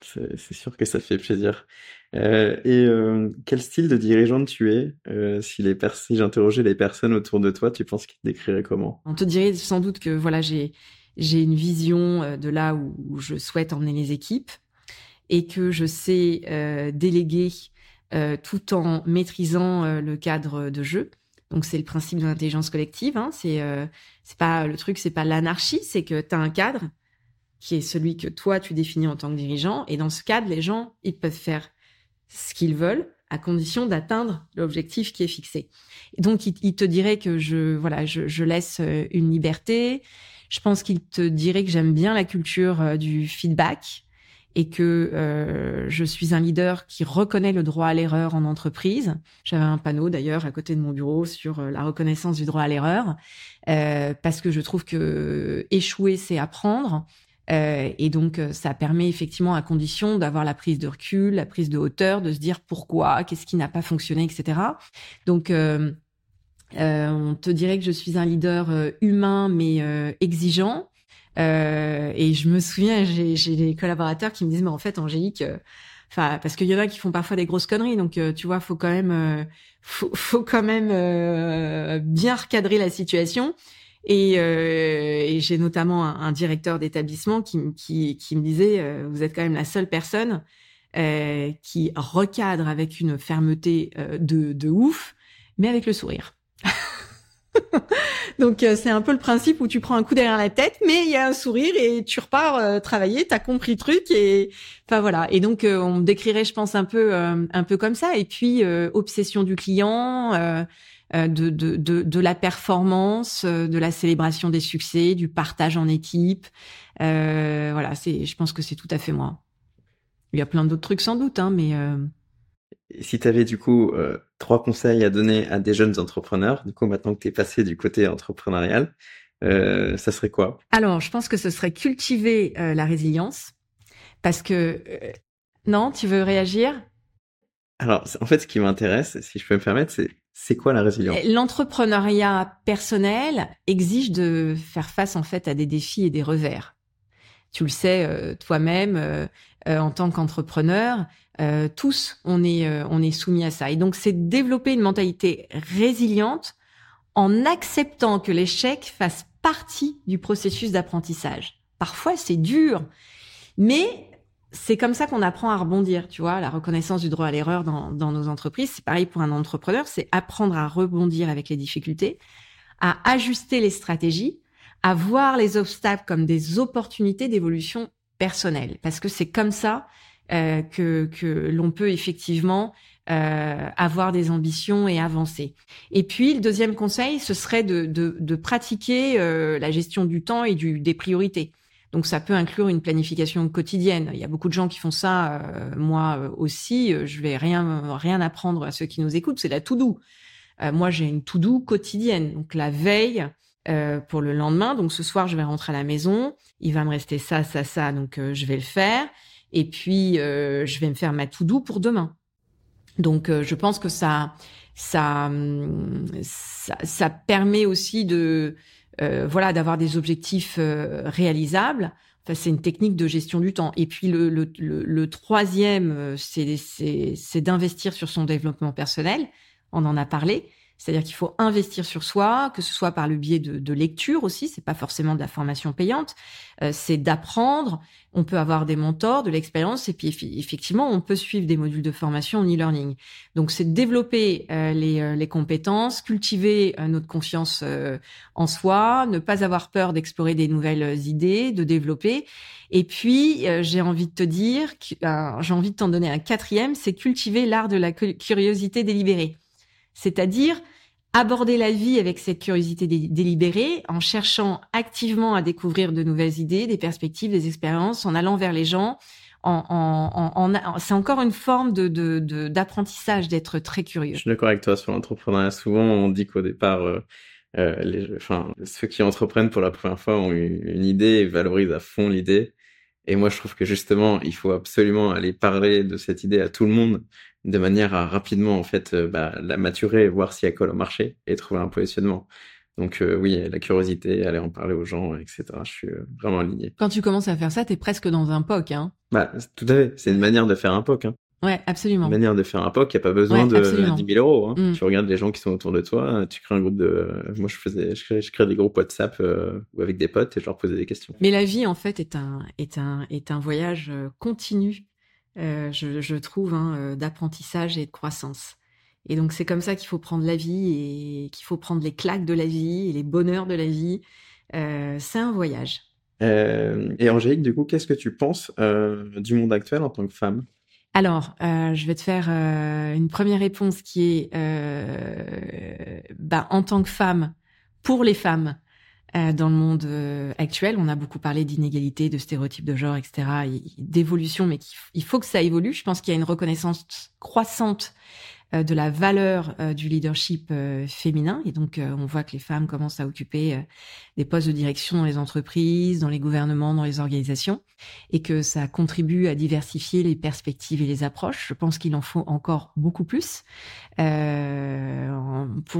C'est sûr que ça fait plaisir. Euh, et euh, quel style de dirigeante tu es? Euh, Si, les si j'interrogeais les personnes autour de toi, tu penses qu'ils te décriraient comment? On te dirait sans doute que voilà, j'ai j'ai une vision de là où, je souhaite emmener les équipes et que je sais déléguer tout en maîtrisant le cadre de jeu. Donc c'est le principe de l'intelligence collective. Hein. C'est euh, c'est pas le truc, c'est pas l'anarchie, c'est que tu as un cadre qui est celui que toi tu définis en tant que dirigeant, et dans ce cadre, les gens ils peuvent faire ce qu'ils veulent à condition d'atteindre l'objectif qui est fixé. Et donc il, te dirait que je voilà, je, je laisse euh, une liberté. Je pense qu'il te dirait que j'aime bien la culture euh, du feedback et que euh, je suis un leader qui reconnaît le droit à l'erreur en entreprise. J'avais un panneau d'ailleurs à côté de mon bureau sur euh, la reconnaissance du droit à l'erreur, euh, parce que je trouve que échouer, c'est apprendre. Euh, et donc, euh, ça permet effectivement, à condition d'avoir la prise de recul, la prise de hauteur, de se dire pourquoi, qu'est-ce qui n'a pas fonctionné, etc. Donc, euh, on te dirait que je suis un leader humain mais exigeant, euh, et je me souviens, j'ai des collaborateurs qui me disent, mais en fait, Angélique, euh, enfin, parce qu'il y en a qui font parfois des grosses conneries, donc euh, tu vois, faut quand même, faut, faut, quand même bien recadrer la situation. Et, et j'ai notamment un, directeur d'établissement qui, qui, qui, me disait, vous êtes quand même la seule personne qui recadre avec une fermeté de, de ouf, mais avec le sourire. [laughs] Donc euh, c'est un peu le principe où tu prends un coup derrière la tête, mais il y a un sourire et tu repars euh, travailler, t'as compris le truc et enfin voilà. Et donc euh, on me décrirait, je pense un peu un peu comme ça. Et puis obsession du client, de, de, de de la performance, de la célébration des succès, du partage en équipe. voilà, c'est je pense que c'est tout à fait moi. Il y a plein d'autres trucs sans doute, hein, mais si tu avais du coup euh, trois conseils à donner à des jeunes entrepreneurs, du coup maintenant que tu es passé du côté entrepreneurial, euh, ça serait quoi? Alors, je pense que ce serait cultiver euh, la résilience, parce que non, tu veux réagir? Alors, en fait, ce qui m'intéresse, si je peux me permettre, c'est c'est quoi la résilience? L'entrepreneuriat personnel exige de faire face en fait à des défis et des revers. Tu le sais toi-même en tant qu'entrepreneur, euh, tous, on est, euh, on est soumis à ça. Et donc, c'est développer une mentalité résiliente en acceptant que l'échec fasse partie du processus d'apprentissage. Parfois, c'est dur, mais c'est comme ça qu'on apprend à rebondir, tu vois, la reconnaissance du droit à l'erreur dans, dans nos entreprises. C'est pareil pour un entrepreneur, c'est apprendre à rebondir avec les difficultés, à ajuster les stratégies, à voir les obstacles comme des opportunités d'évolution personnelle. Parce que c'est comme ça que, que l'on peut effectivement euh, avoir des ambitions et avancer. Et puis, le deuxième conseil, ce serait de, de, de pratiquer euh, la gestion du temps et du, des priorités. Donc, ça peut inclure une planification quotidienne. Il y a beaucoup de gens qui font ça. Euh, moi aussi, je vais rien rien apprendre à ceux qui nous écoutent. C'est la to do. moi, j'ai une to do quotidienne. Donc, la veille pour le lendemain. Donc, ce soir, je vais rentrer à la maison. Il va me rester ça, ça, ça. Donc, je vais le faire. Et puis, je vais me faire ma to do pour demain. Donc, euh, je pense que ça, ça, ça, permet aussi de, euh, voilà, d'avoir des objectifs euh, réalisables. Enfin, c'est une technique de gestion du temps. Et puis le, le, le, troisième, c'est d'investir sur son développement personnel. On en a parlé. C'est-à-dire qu'il faut investir sur soi, que ce soit par le biais de, de lecture aussi, c'est pas forcément de la formation payante, euh, c'est d'apprendre. On peut avoir des mentors, de l'expérience, et puis effectivement, on peut suivre des modules de formation en e-learning. Donc, c'est développer euh, les, euh, les, compétences, cultiver notre confiance en soi, ne pas avoir peur d'explorer des nouvelles idées, de développer. Et puis, j'ai envie de te dire, j'ai envie de t'en donner un quatrième, c'est cultiver l'art de la curiosité délibérée. C'est-à-dire aborder la vie avec cette curiosité délibérée, en cherchant activement à découvrir de nouvelles idées, des perspectives, des expériences, en allant vers les gens. En, c'est encore une forme de, d'apprentissage d'être très curieux. Je suis d'accord avec toi sur l'entrepreneuriat. Souvent, on dit qu'au départ, euh, euh, les, enfin, ceux qui entreprennent pour la première fois ont une idée et valorisent à fond l'idée. Et moi, je trouve que justement, il faut absolument aller parler de cette idée à tout le monde de manière à rapidement en fait euh, bah, la maturer, voir si elle colle au marché et trouver un positionnement. Donc euh, oui, la curiosité, aller en parler aux gens, etc. Je suis euh, vraiment aligné. Quand tu commences à faire ça, t'es presque dans un POC, hein Bah tout à fait. C'est une manière de faire un POC. Hein. Ouais, absolument. Une manière de faire un POC, il n'y a pas besoin de 10 000 euros. Hein. Mm. Tu regardes les gens qui sont autour de toi, tu crées un groupe de. Moi, je faisais, je crée, je crée des groupes WhatsApp euh, avec des potes et je leur posais des questions. Mais la vie, en fait, est un est un est un voyage continu euh, je, je, trouve, hein, euh, d'apprentissage et de croissance. Et donc c'est comme ça qu'il faut prendre la vie et qu'il faut prendre les claques de la vie et les bonheurs de la vie. Euh, c'est un voyage. Euh, et Angélique, du coup, qu'est-ce que tu penses euh, du monde actuel en tant que femme? Alors, euh, je vais te faire une première réponse qui est, bah, en tant que femme, pour les femmes, euh, dans le monde euh, actuel. On a beaucoup parlé d'inégalité, de stéréotypes de genre, etc., d'évolution, mais il faut que ça évolue. Je pense qu'il y a une reconnaissance croissante euh, de la valeur du leadership féminin. Et donc, on voit que les femmes commencent à occuper des postes de direction dans les entreprises, dans les gouvernements, dans les organisations, et que ça contribue à diversifier les perspectives et les approches. Je pense qu'il en faut encore beaucoup plus, pour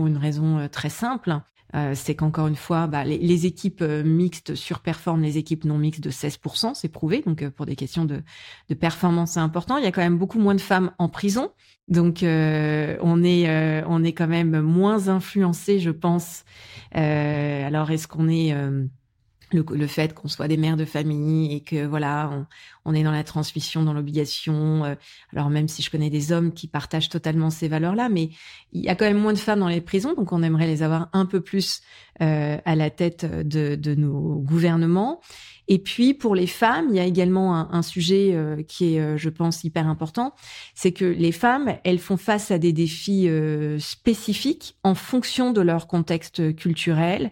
une raison très simple. Euh, c'est qu'encore une fois, bah, les, équipes euh, mixtes surperforment les équipes non mixtes de 16%, c'est prouvé. Donc, euh, pour des questions de, de performance, c'est important. Il y a quand même beaucoup moins de femmes en prison. Donc, on, est, on est quand même moins influencé, je pense. alors, est-ce qu'on est le, fait qu'on soit des mères de famille et que voilà, on, est dans la transmission, dans l'obligation. Euh, alors même si je connais des hommes qui partagent totalement ces valeurs-là, mais il y a quand même moins de femmes dans les prisons, donc on aimerait les avoir un peu plus euh, à la tête de, de, nos gouvernements. Et puis pour les femmes, il y a également un, un sujet euh, qui est, je pense, hyper important, c'est que les femmes, elles font face à des défis spécifiques en fonction de leur contexte culturel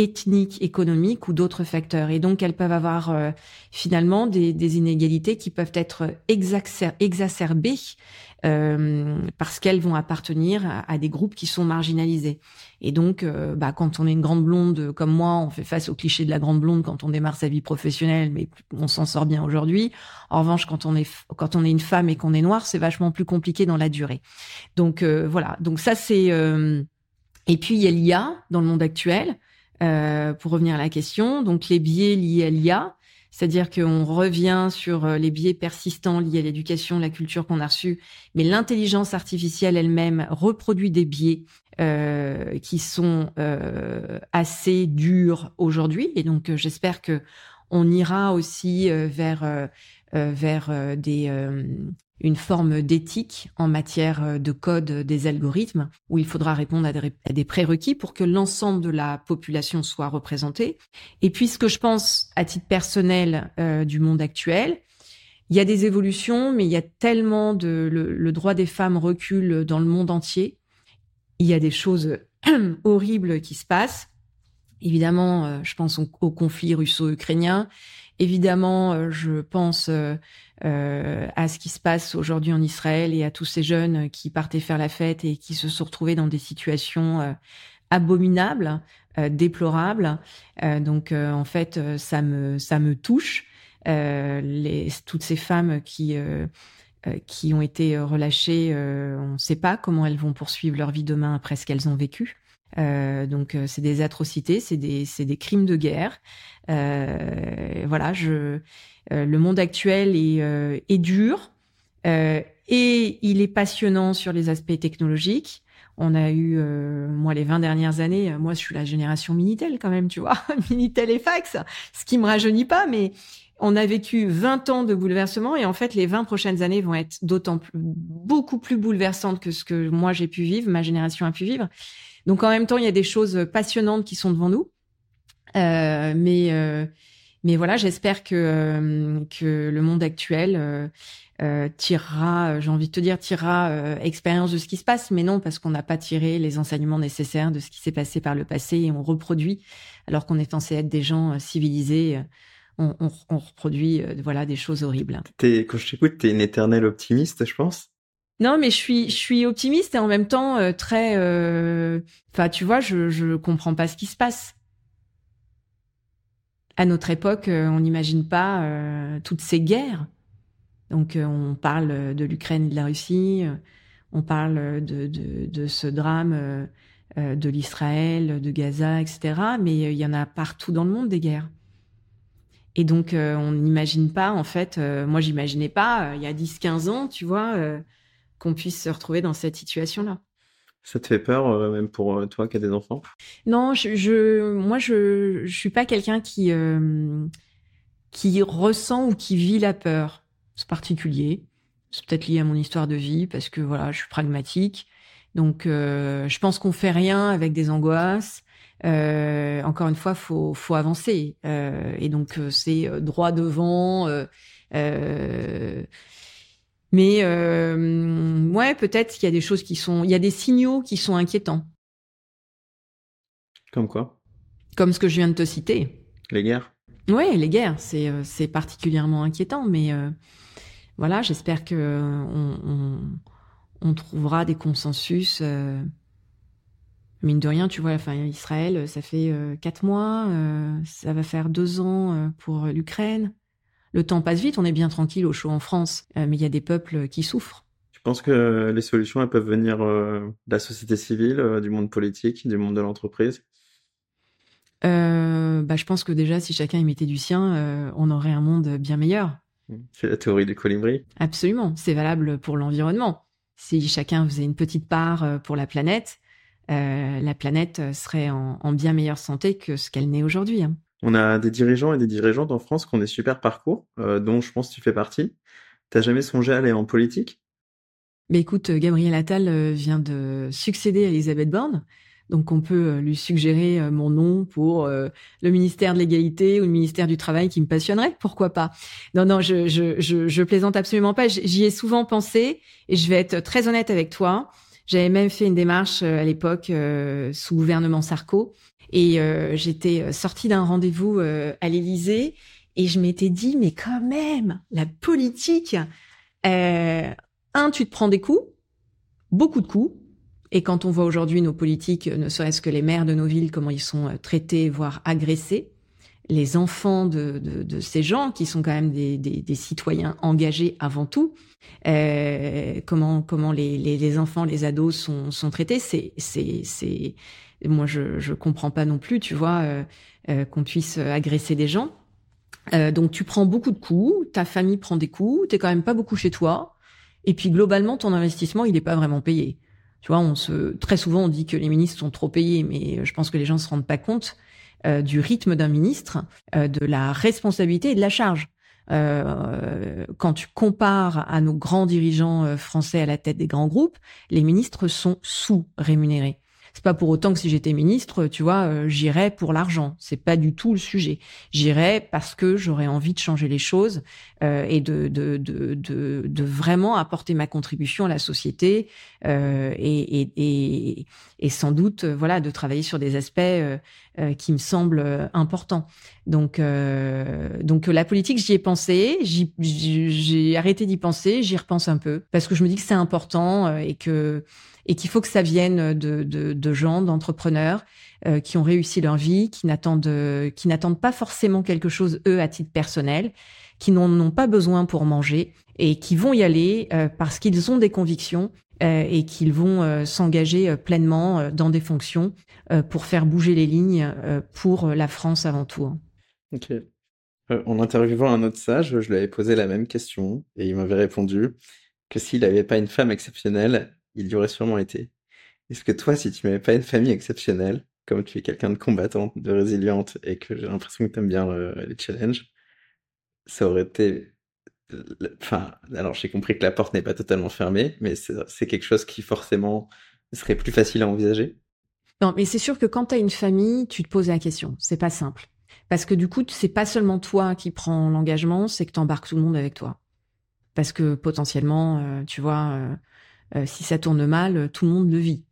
ethniques, économiques ou d'autres facteurs. Et donc, elles peuvent avoir euh, finalement des, inégalités qui peuvent être exacerbées euh, parce qu'elles vont appartenir à, des groupes qui sont marginalisés. Et donc, euh, bah, quand on est une grande blonde comme moi, on fait face au cliché de la grande blonde quand on démarre sa vie professionnelle, mais on s'en sort bien aujourd'hui. En revanche, quand on est quand on est une femme et qu'on est noire, c'est vachement plus compliqué dans la durée. Donc voilà. Donc ça c'est et puis il y a l'IA dans le monde actuel. Euh, pour revenir à la question, donc les biais liés à l'IA, c'est-à-dire qu'on revient sur euh, les biais persistants liés à l'éducation, la culture qu'on a reçue, mais l'intelligence artificielle elle-même reproduit des biais euh, qui sont euh, assez durs aujourd'hui, et donc j'espère que on ira aussi vers vers des une forme d'éthique en matière euh, de code des algorithmes, où il faudra répondre à des, prérequis pour que l'ensemble de la population soit représentée. Et puis ce que je pense à titre personnel euh, du monde actuel, il y a des évolutions, mais il y a tellement de le, droit des femmes recule dans le monde entier. Il y a des choses [clears throat] horribles qui se passent. Évidemment, euh, je pense au, conflit russo-ukrainien. Évidemment, euh, je pense euh, à ce qui se passe aujourd'hui en Israël et à tous ces jeunes qui partaient faire la fête et qui se sont retrouvés dans des situations abominables, déplorables. donc, en fait, ça me ça me touche. Euh, les, toutes ces femmes qui euh, euh, qui ont été relâchées, on ne sait pas comment elles vont poursuivre leur vie demain après ce qu'elles ont vécu. Euh, donc c'est des atrocités, c'est des des crimes de guerre. Euh, voilà, je le monde actuel est est dur et il est passionnant sur les aspects technologiques. On a eu, moi, les 20 dernières années, moi, je suis la génération Minitel quand même, tu vois, [laughs] Minitel et fax, ce qui me rajeunit pas, mais on a vécu 20 ans de bouleversement et en fait, les 20 prochaines années vont être d'autant plus, beaucoup plus bouleversantes que ce que moi j'ai pu vivre, ma génération a pu vivre. Donc en même temps, il y a des choses passionnantes qui sont devant nous. Euh, mais euh, mais voilà, j'espère que euh, que le monde actuel tirera, j'ai envie de te dire, tirera expérience de ce qui se passe, mais non parce qu'on n'a pas tiré les enseignements nécessaires de ce qui s'est passé par le passé et on reproduit alors qu'on est censé être des gens civilisés on, reproduit euh, voilà des choses horribles. quand je t'écoute, t'es une éternelle optimiste, je pense. Non, mais je suis, optimiste et en même temps euh, très. Euh, enfin, tu vois, je, je comprends pas ce qui se passe. À notre époque, on n'imagine pas toutes ces guerres. Donc, on parle de l'Ukraine et de la Russie, on parle de, de, ce drame de l'Israël, de Gaza, etc. Mais il y en a partout dans le monde des guerres. Et donc, euh, on n'imagine pas, en fait, euh, moi, j'imaginais pas, euh, il y a 10-15 ans, tu vois, qu'on puisse se retrouver dans cette situation-là. Ça te fait peur, même pour toi qui as des enfants? Non, je, moi, je ne suis pas quelqu'un qui, qui ressent ou qui vit la peur. C'est particulier. C'est peut-être lié à mon histoire de vie, parce que, voilà, je suis pragmatique. Donc, je pense qu'on fait rien avec des angoisses. Euh, encore une fois, faut faut avancer. Euh, et donc euh, c'est euh, droit devant. Mais ouais, peut-être qu'il y a des choses qui sont, il y a des signaux qui sont inquiétants. Comme quoi? Comme ce que je viens de te citer. Les guerres? Ouais, les guerres, c'est c'est particulièrement inquiétant. Mais voilà, j'espère que on, on, on, trouvera des consensus mine de rien, tu vois, enfin, Israël, ça fait euh, quatre mois, euh, ça va faire deux ans euh, pour l'Ukraine. Le temps passe vite, on est bien tranquille au chaud en France, mais il y a des peuples qui souffrent. Tu penses que les solutions, elles peuvent venir de la société civile, du monde politique, du monde de l'entreprise bah, Je pense que déjà, si chacun y mettait du sien, on aurait un monde bien meilleur. C'est la théorie du colibri Absolument, c'est valable pour l'environnement. Si chacun faisait une petite part pour la planète, euh, la planète serait en, bien meilleure santé que ce qu'elle n'est aujourd'hui. Hein. On a des dirigeants et des dirigeantes en France qui ont des super parcours, euh, dont je pense que tu fais partie. T'as jamais songé à aller en politique? Mais écoute, Gabriel Attal euh, vient de succéder à Elisabeth Borne. Donc on peut lui suggérer mon nom pour le ministère de l'égalité ou le ministère du travail qui me passionnerait, pourquoi pas? Non, non, je, je, je, je plaisante absolument pas. J'y ai souvent pensé et je vais être très honnête avec toi. J'avais même fait une démarche euh, à l'époque euh, sous gouvernement Sarko et euh, j'étais sortie d'un rendez-vous à l'Élysée et je m'étais dit mais quand même la politique, un tu te prends des coups, beaucoup de coups. Et quand on voit aujourd'hui nos politiques, ne serait-ce que les maires de nos villes, comment ils sont traités, voire agressés, les enfants de, de, de, ces gens qui sont quand même des, des, des citoyens engagés avant tout, euh, comment comment les, les, les, enfants, les ados sont, sont traités, c'est c'est moi je je comprends pas non plus, tu vois, euh, euh, qu'on puisse agresser des gens. Euh, donc tu prends beaucoup de coups, ta famille prend des coups, t'es quand même pas beaucoup chez toi, et puis globalement ton investissement il est pas vraiment payé. Tu vois, on se très souvent on dit que les ministres sont trop payés, mais je pense que les gens se rendent pas compte euh, du rythme d'un ministre, euh, de la responsabilité et de la charge. Euh, quand tu compares à nos grands dirigeants français à la tête des grands groupes, les ministres sont sous-rémunérés. C'est pas pour autant que si j'étais ministre, tu vois, euh, j'irais pour l'argent. C'est pas du tout le sujet. J'irais parce que j'aurais envie de changer les choses euh, et de de, de, de, de, vraiment apporter ma contribution à la société euh, et, et, et, et, sans doute, voilà, de travailler sur des aspects qui me semblent importants. Donc, donc la politique, j'y ai pensé, j'ai arrêté d'y penser, j'y repense un peu parce que je me dis que c'est important et que et qu'il faut que ça vienne de, gens, d'entrepreneurs euh, qui ont réussi leur vie, qui n'attendent qui n'attendent pas forcément quelque chose eux à titre personnel, qui n'en ont pas besoin pour manger et qui vont y aller euh, parce qu'ils ont des convictions euh, et qu'ils vont s'engager pleinement dans des fonctions pour faire bouger les lignes pour la France avant tout. Hein. Ok. en interviewant un autre sage, je lui avais posé la même question et il m'avait répondu que s'il n'avait pas une femme exceptionnelle, il y aurait sûrement été. Est-ce que toi, si tu n'avais pas une famille exceptionnelle, comme tu es quelqu'un de combattante, de résiliente, et que j'ai l'impression que tu aimes bien les challenges, ça aurait été... Enfin, alors j'ai compris que la porte n'est pas totalement fermée, mais c'est quelque chose qui forcément serait plus facile à envisager? Non, mais c'est sûr que quand tu as une famille, tu te poses la question. C'est pas simple. Parce que du coup, c'est pas seulement toi qui prends l'engagement, c'est que tu embarques tout le monde avec toi. Parce que potentiellement, euh, tu vois, euh, euh, si ça tourne mal, tout le monde le vit.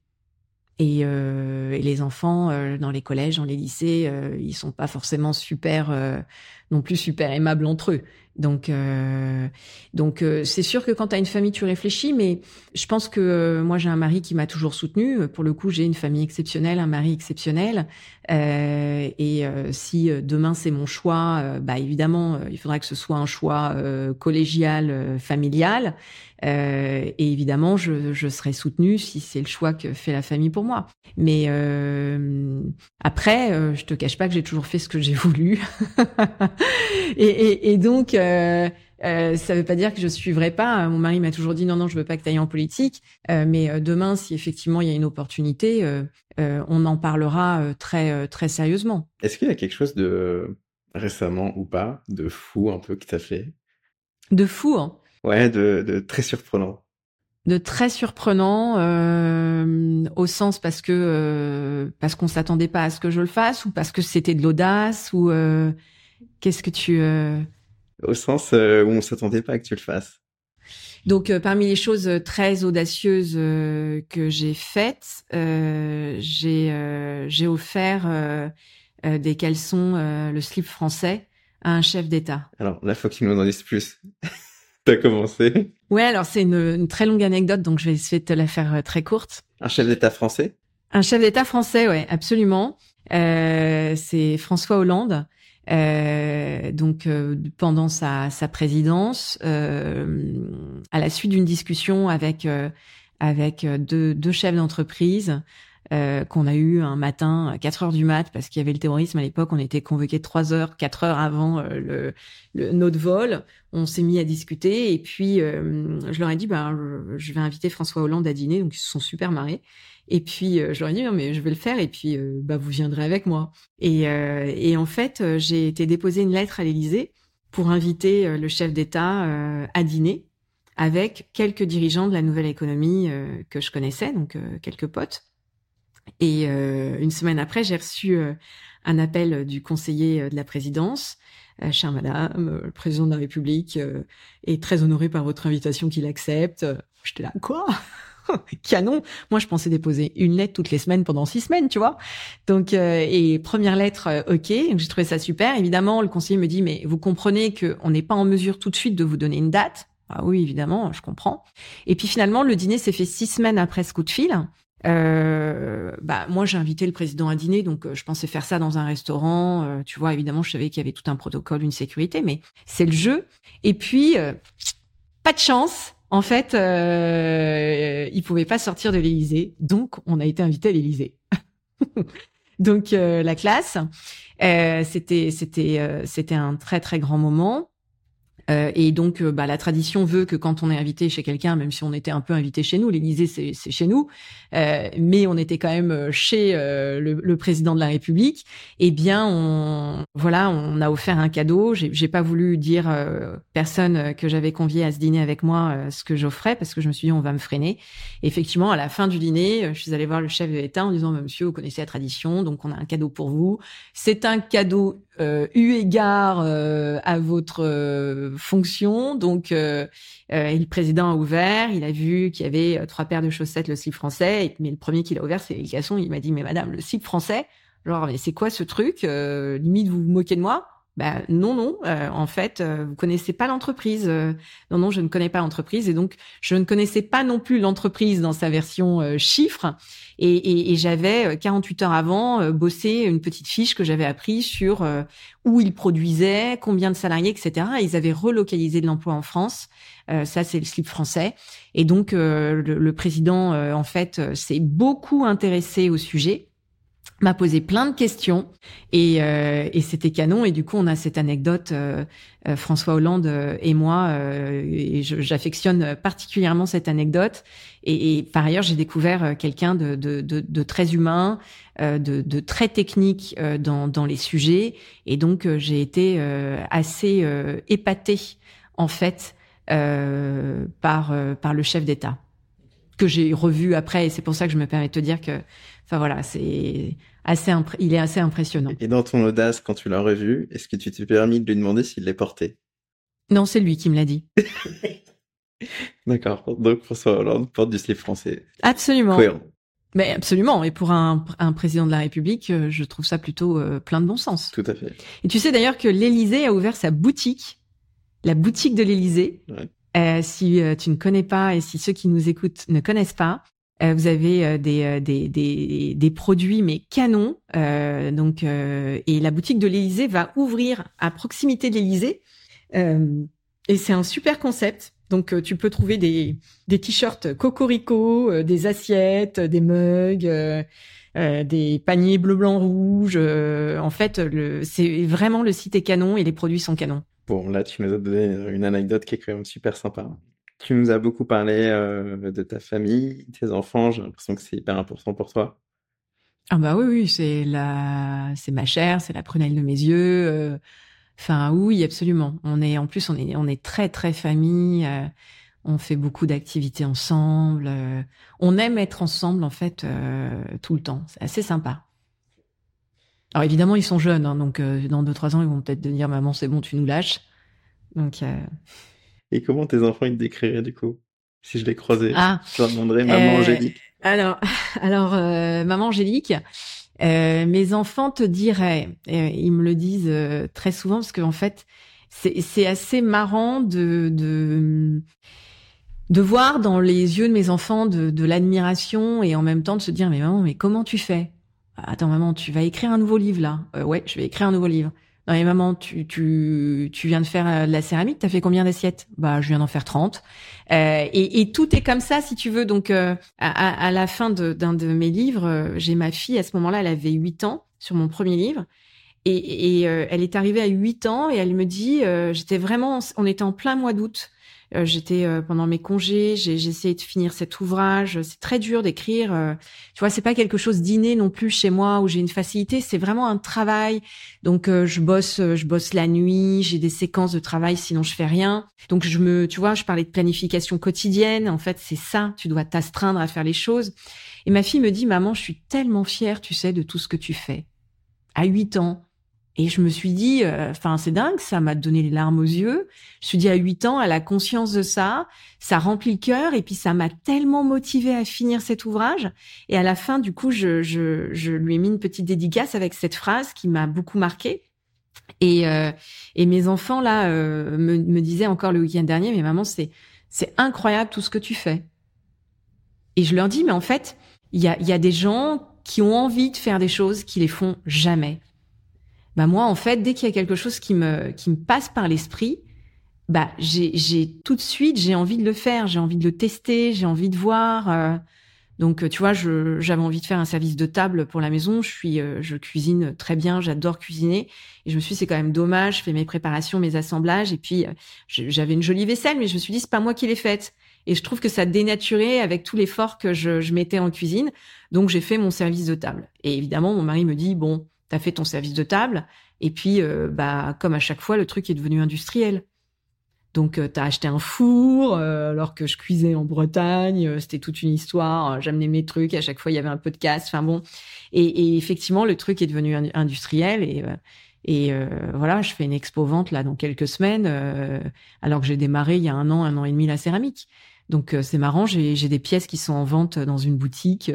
Et, euh, et les enfants euh, dans les collèges, dans les lycées, ils sont pas forcément super, non plus super aimables entre eux. Donc, euh, donc euh, c'est sûr que quand tu as une famille, tu réfléchis, mais je pense que euh, moi j'ai un mari qui m'a toujours soutenu. Pour le coup, j'ai une famille exceptionnelle, un mari exceptionnel. et si demain c'est mon choix, bah évidemment, il faudra que ce soit un choix collégial, familial. et évidemment, je, je serai soutenue si c'est le choix que fait la famille pour moi. Mais après, je te cache pas que j'ai toujours fait ce que j'ai [laughs] voulu. et, et, et, donc, euh, euh, ça veut pas dire que je suivrai pas. Mon mari m'a toujours dit non, non, je veux pas que tu ailles en politique. Euh, mais euh, demain, si effectivement il y a une opportunité, euh, on en parlera très très sérieusement. Est-ce qu'il y a quelque chose de récemment ou pas de fou un peu qui t'a fait? De fou, hein Ouais, de, de très surprenant de très surprenant euh, au sens parce que euh, parce qu'on s'attendait pas à ce que je le fasse ou parce que c'était de l'audace ou euh, qu'est-ce que tu au sens où on s'attendait pas à que tu le fasses donc parmi les choses très audacieuses que j'ai faites j'ai j'ai offert des caleçons le slip français à un chef d'État alors là faut qu'il nous en dise plus [laughs] T'as commencé Ouais, alors c'est une, très longue anecdote, donc je vais essayer de te la faire euh, très courte. Un chef d'État français? Un chef d'État français, ouais, absolument. Euh, c'est François Hollande. Euh, donc euh, pendant sa, sa présidence, euh, à la suite d'une discussion avec avec deux, deux chefs d'entreprise, euh, qu'on a eu un matin à 4 heures du mat parce qu'il y avait le terrorisme à l'époque. On était convoqués 3 heures, 4 heures avant euh, le, le, notre vol. On s'est mis à discuter et puis euh, je leur ai dit ben je vais inviter François Hollande à dîner donc ils se sont super marrés. Et puis je leur ai dit non mais je vais le faire et puis bah vous viendrez avec moi. Et, et en fait j'ai été déposer une lettre à l'Élysée pour inviter le chef d'État à dîner avec quelques dirigeants de la nouvelle économie que je connaissais, donc quelques potes. Et euh, une semaine après, j'ai reçu euh, un appel du conseiller euh, de la présidence. Chère Madame, le président de la République est très honoré par votre invitation qu'il accepte. J'étais là, quoi? [laughs] Canon. Moi, je pensais déposer une lettre toutes les semaines pendant six semaines, tu vois. Donc, et première lettre, ok. j'ai trouvé ça super. Évidemment, le conseiller me dit, mais vous comprenez qu'on n'est pas en mesure tout de suite de vous donner une date. Ah oui, évidemment, je comprends. Et puis finalement, le dîner s'est fait six semaines après ce coup de fil. Euh, bah moi j'ai invité le président à dîner, donc euh, je pensais faire ça dans un restaurant. Euh, tu vois, évidemment, je savais qu'il y avait tout un protocole, une sécurité, mais c'est le jeu. Et puis euh, pas de chance. En fait, il pouvait pas sortir de l'Élysée, donc on a été invité à l'Élysée. [laughs] donc la classe, c'était c'était c'était un très très grand moment. Euh, et donc, euh, bah, la tradition veut que quand on est invité chez quelqu'un, même si on était un peu invité chez nous, l'Élysée c'est chez nous, euh, mais on était quand même chez le, le, président de la République. Eh bien, on voilà, on a offert un cadeau. J'ai pas voulu dire personne que j'avais convié à ce dîner avec moi ce que j'offrais parce que je me suis dit on va me freiner. effectivement, à la fin du dîner, je suis allée voir le chef de l'État en disant Monsieur, vous connaissez la tradition, donc on a un cadeau pour vous. C'est un cadeau euh, eu égard euh, à votre euh, fonction. Donc, euh, le président a ouvert, il a vu qu'il y avait trois paires de chaussettes, le slip français. Mais le premier qu'il a ouvert, c'est Casson. Il m'a dit, mais madame, le slip français, genre, mais c'est quoi ce truc Limite, vous vous moquez de moi? Ben non, non. en fait, vous connaissez pas l'entreprise. non, non, je ne connais pas l'entreprise et donc je ne connaissais pas non plus l'entreprise dans sa version chiffre. Et, et, et j'avais 48 heures avant bossé une petite fiche que j'avais appris sur où ils produisaient, combien de salariés, etc. ils avaient relocalisé de l'emploi en France. ça, c'est le slip français. Et donc le, le, président, en fait, s'est beaucoup intéressé au sujet m'a posé plein de questions et, euh, et c'était canon et du coup on a cette anecdote euh, euh, François Hollande et moi et j'affectionne particulièrement cette anecdote et, et par ailleurs j'ai découvert quelqu'un de, de, de, de, très humain de, de, très technique dans, dans les sujets et donc j'ai été assez épatée en fait par par le chef d'État que j'ai revu après et c'est pour ça que je me permets de te dire que Enfin voilà, c'est assez il est assez impressionnant. Et dans ton audace, quand tu l'as revu, est-ce que tu t'es permis de lui demander s'il l'est porté? Non, c'est lui qui me l'a dit. [laughs] D'accord. Donc François Hollande porte du slip français. Absolument. Mais absolument. Et pour un, un, président de la République, euh, je trouve ça plutôt euh, plein de bon sens. Tout à fait. Et tu sais d'ailleurs que l'Élysée a ouvert sa boutique, la boutique de l'Élysée. Ouais. Euh, si euh, tu ne connais pas et si ceux qui nous écoutent ne connaissent pas, euh, vous avez euh, des, des, des, des, produits mais canons. donc, et la boutique de l'Élysée va ouvrir à proximité de l'Élysée. et c'est un super concept. Donc, tu peux trouver des, des t-shirts cocorico, des assiettes, des mugs, des paniers bleu, blanc, rouge. en fait, c'est vraiment le site est canon et les produits sont canons. Bon, là, tu nous as donné une anecdote qui est quand même super sympa. Tu nous as beaucoup parlé euh, de ta famille, tes enfants. J'ai l'impression que c'est hyper important pour toi. Ah bah oui, oui, c'est la, c'est ma chair, c'est la prunelle de mes yeux. Euh. Enfin oui, absolument. On est en plus, on est, on est très très famille. Euh. On fait beaucoup d'activités ensemble. On aime être ensemble en fait tout le temps. C'est assez sympa. Alors évidemment, ils sont jeunes, hein, donc dans deux trois ans, ils vont peut-être dire maman, c'est bon, tu nous lâches. Donc et comment tes enfants ils te décriraient du coup? Si je les croisais, ah, je leur demanderais maman euh, Angélique. Alors, [laughs] alors euh, maman Angélique, euh, mes enfants te diraient, ils me le disent très souvent parce qu'en fait, c'est assez marrant de, de voir dans les yeux de mes enfants de, de l'admiration et en même temps de se dire mais maman mais comment tu fais? Attends maman tu vas écrire un nouveau livre là Ouais je vais écrire un nouveau livre. Non mais maman, tu, tu, tu viens de faire euh, de la céramique, t'as fait combien d'assiettes? Bah je viens d'en faire 30. Euh, et, et, tout est comme ça si tu veux. Donc euh, à, à, la fin d'un de, mes livres, euh, j'ai ma fille à ce moment-là, elle avait 8 ans sur mon premier livre. Et, et elle est arrivée à 8 ans et elle me dit, j'étais vraiment, on était en plein mois d'août. Euh, j'étais euh, pendant mes congés, j'ai essayé de finir cet ouvrage. C'est très dur d'écrire. Euh, tu vois, c'est pas quelque chose d'inné non plus chez moi où j'ai une facilité. C'est vraiment un travail. Donc je bosse, je bosse la nuit. J'ai des séquences de travail, sinon je fais rien. Donc je me, tu vois, je parlais de planification quotidienne. En fait, c'est ça. Tu dois t'astreindre à faire les choses. Et ma fille me dit, maman, je suis tellement fière, tu sais, de tout ce que tu fais. À 8 ans, et je me suis dit, euh, enfin, c'est dingue, ça m'a donné les larmes aux yeux. Je me suis dit, à 8 ans, elle a conscience de ça, ça remplit le cœur, et puis ça m'a tellement motivée à finir cet ouvrage. Et à la fin, du coup, je, je, je lui ai mis une petite dédicace avec cette phrase qui m'a beaucoup marquée. Et, euh, et mes enfants, là, euh, me, me disaient encore le week-end dernier, mais maman, c'est, c'est incroyable tout ce que tu fais. Et je leur dis, mais en fait, il y a, y a des gens qui ont envie de faire des choses qui les font jamais bah moi en fait dès qu'il y a quelque chose qui me qui me passe par l'esprit bah j'ai j'ai tout de suite j'ai envie de le faire j'ai envie de le tester j'ai envie de voir euh, Donc, tu vois, j'avais envie de faire un service de table pour la maison. Je suis, je cuisine très bien, j'adore cuisiner. Et je me suis c'est quand même dommage. Je fais mes préparations, mes assemblages. Et puis, j'avais une jolie vaisselle, mais je me suis dit, c'est pas moi qui l'ai faite. Et je trouve que ça dénaturait avec tout l'effort que je, je mettais en cuisine. Donc, j'ai fait mon service de table. Et évidemment, mon mari me dit, bon, t'as fait ton service de table. Et puis, bah, comme à chaque fois, le truc est devenu industriel. Donc, euh, tu as acheté un four, euh, alors que je cuisais en Bretagne. Euh, c'était toute une histoire. J'amenais mes trucs. À chaque fois, il y avait un podcast. Enfin bon. Et, effectivement, le truc est devenu industriel. Et voilà, je fais une expo vente là dans quelques semaines, alors que j'ai démarré il y a un an, un an et demi la céramique. Donc c'est marrant, j'ai des pièces qui sont en vente dans une boutique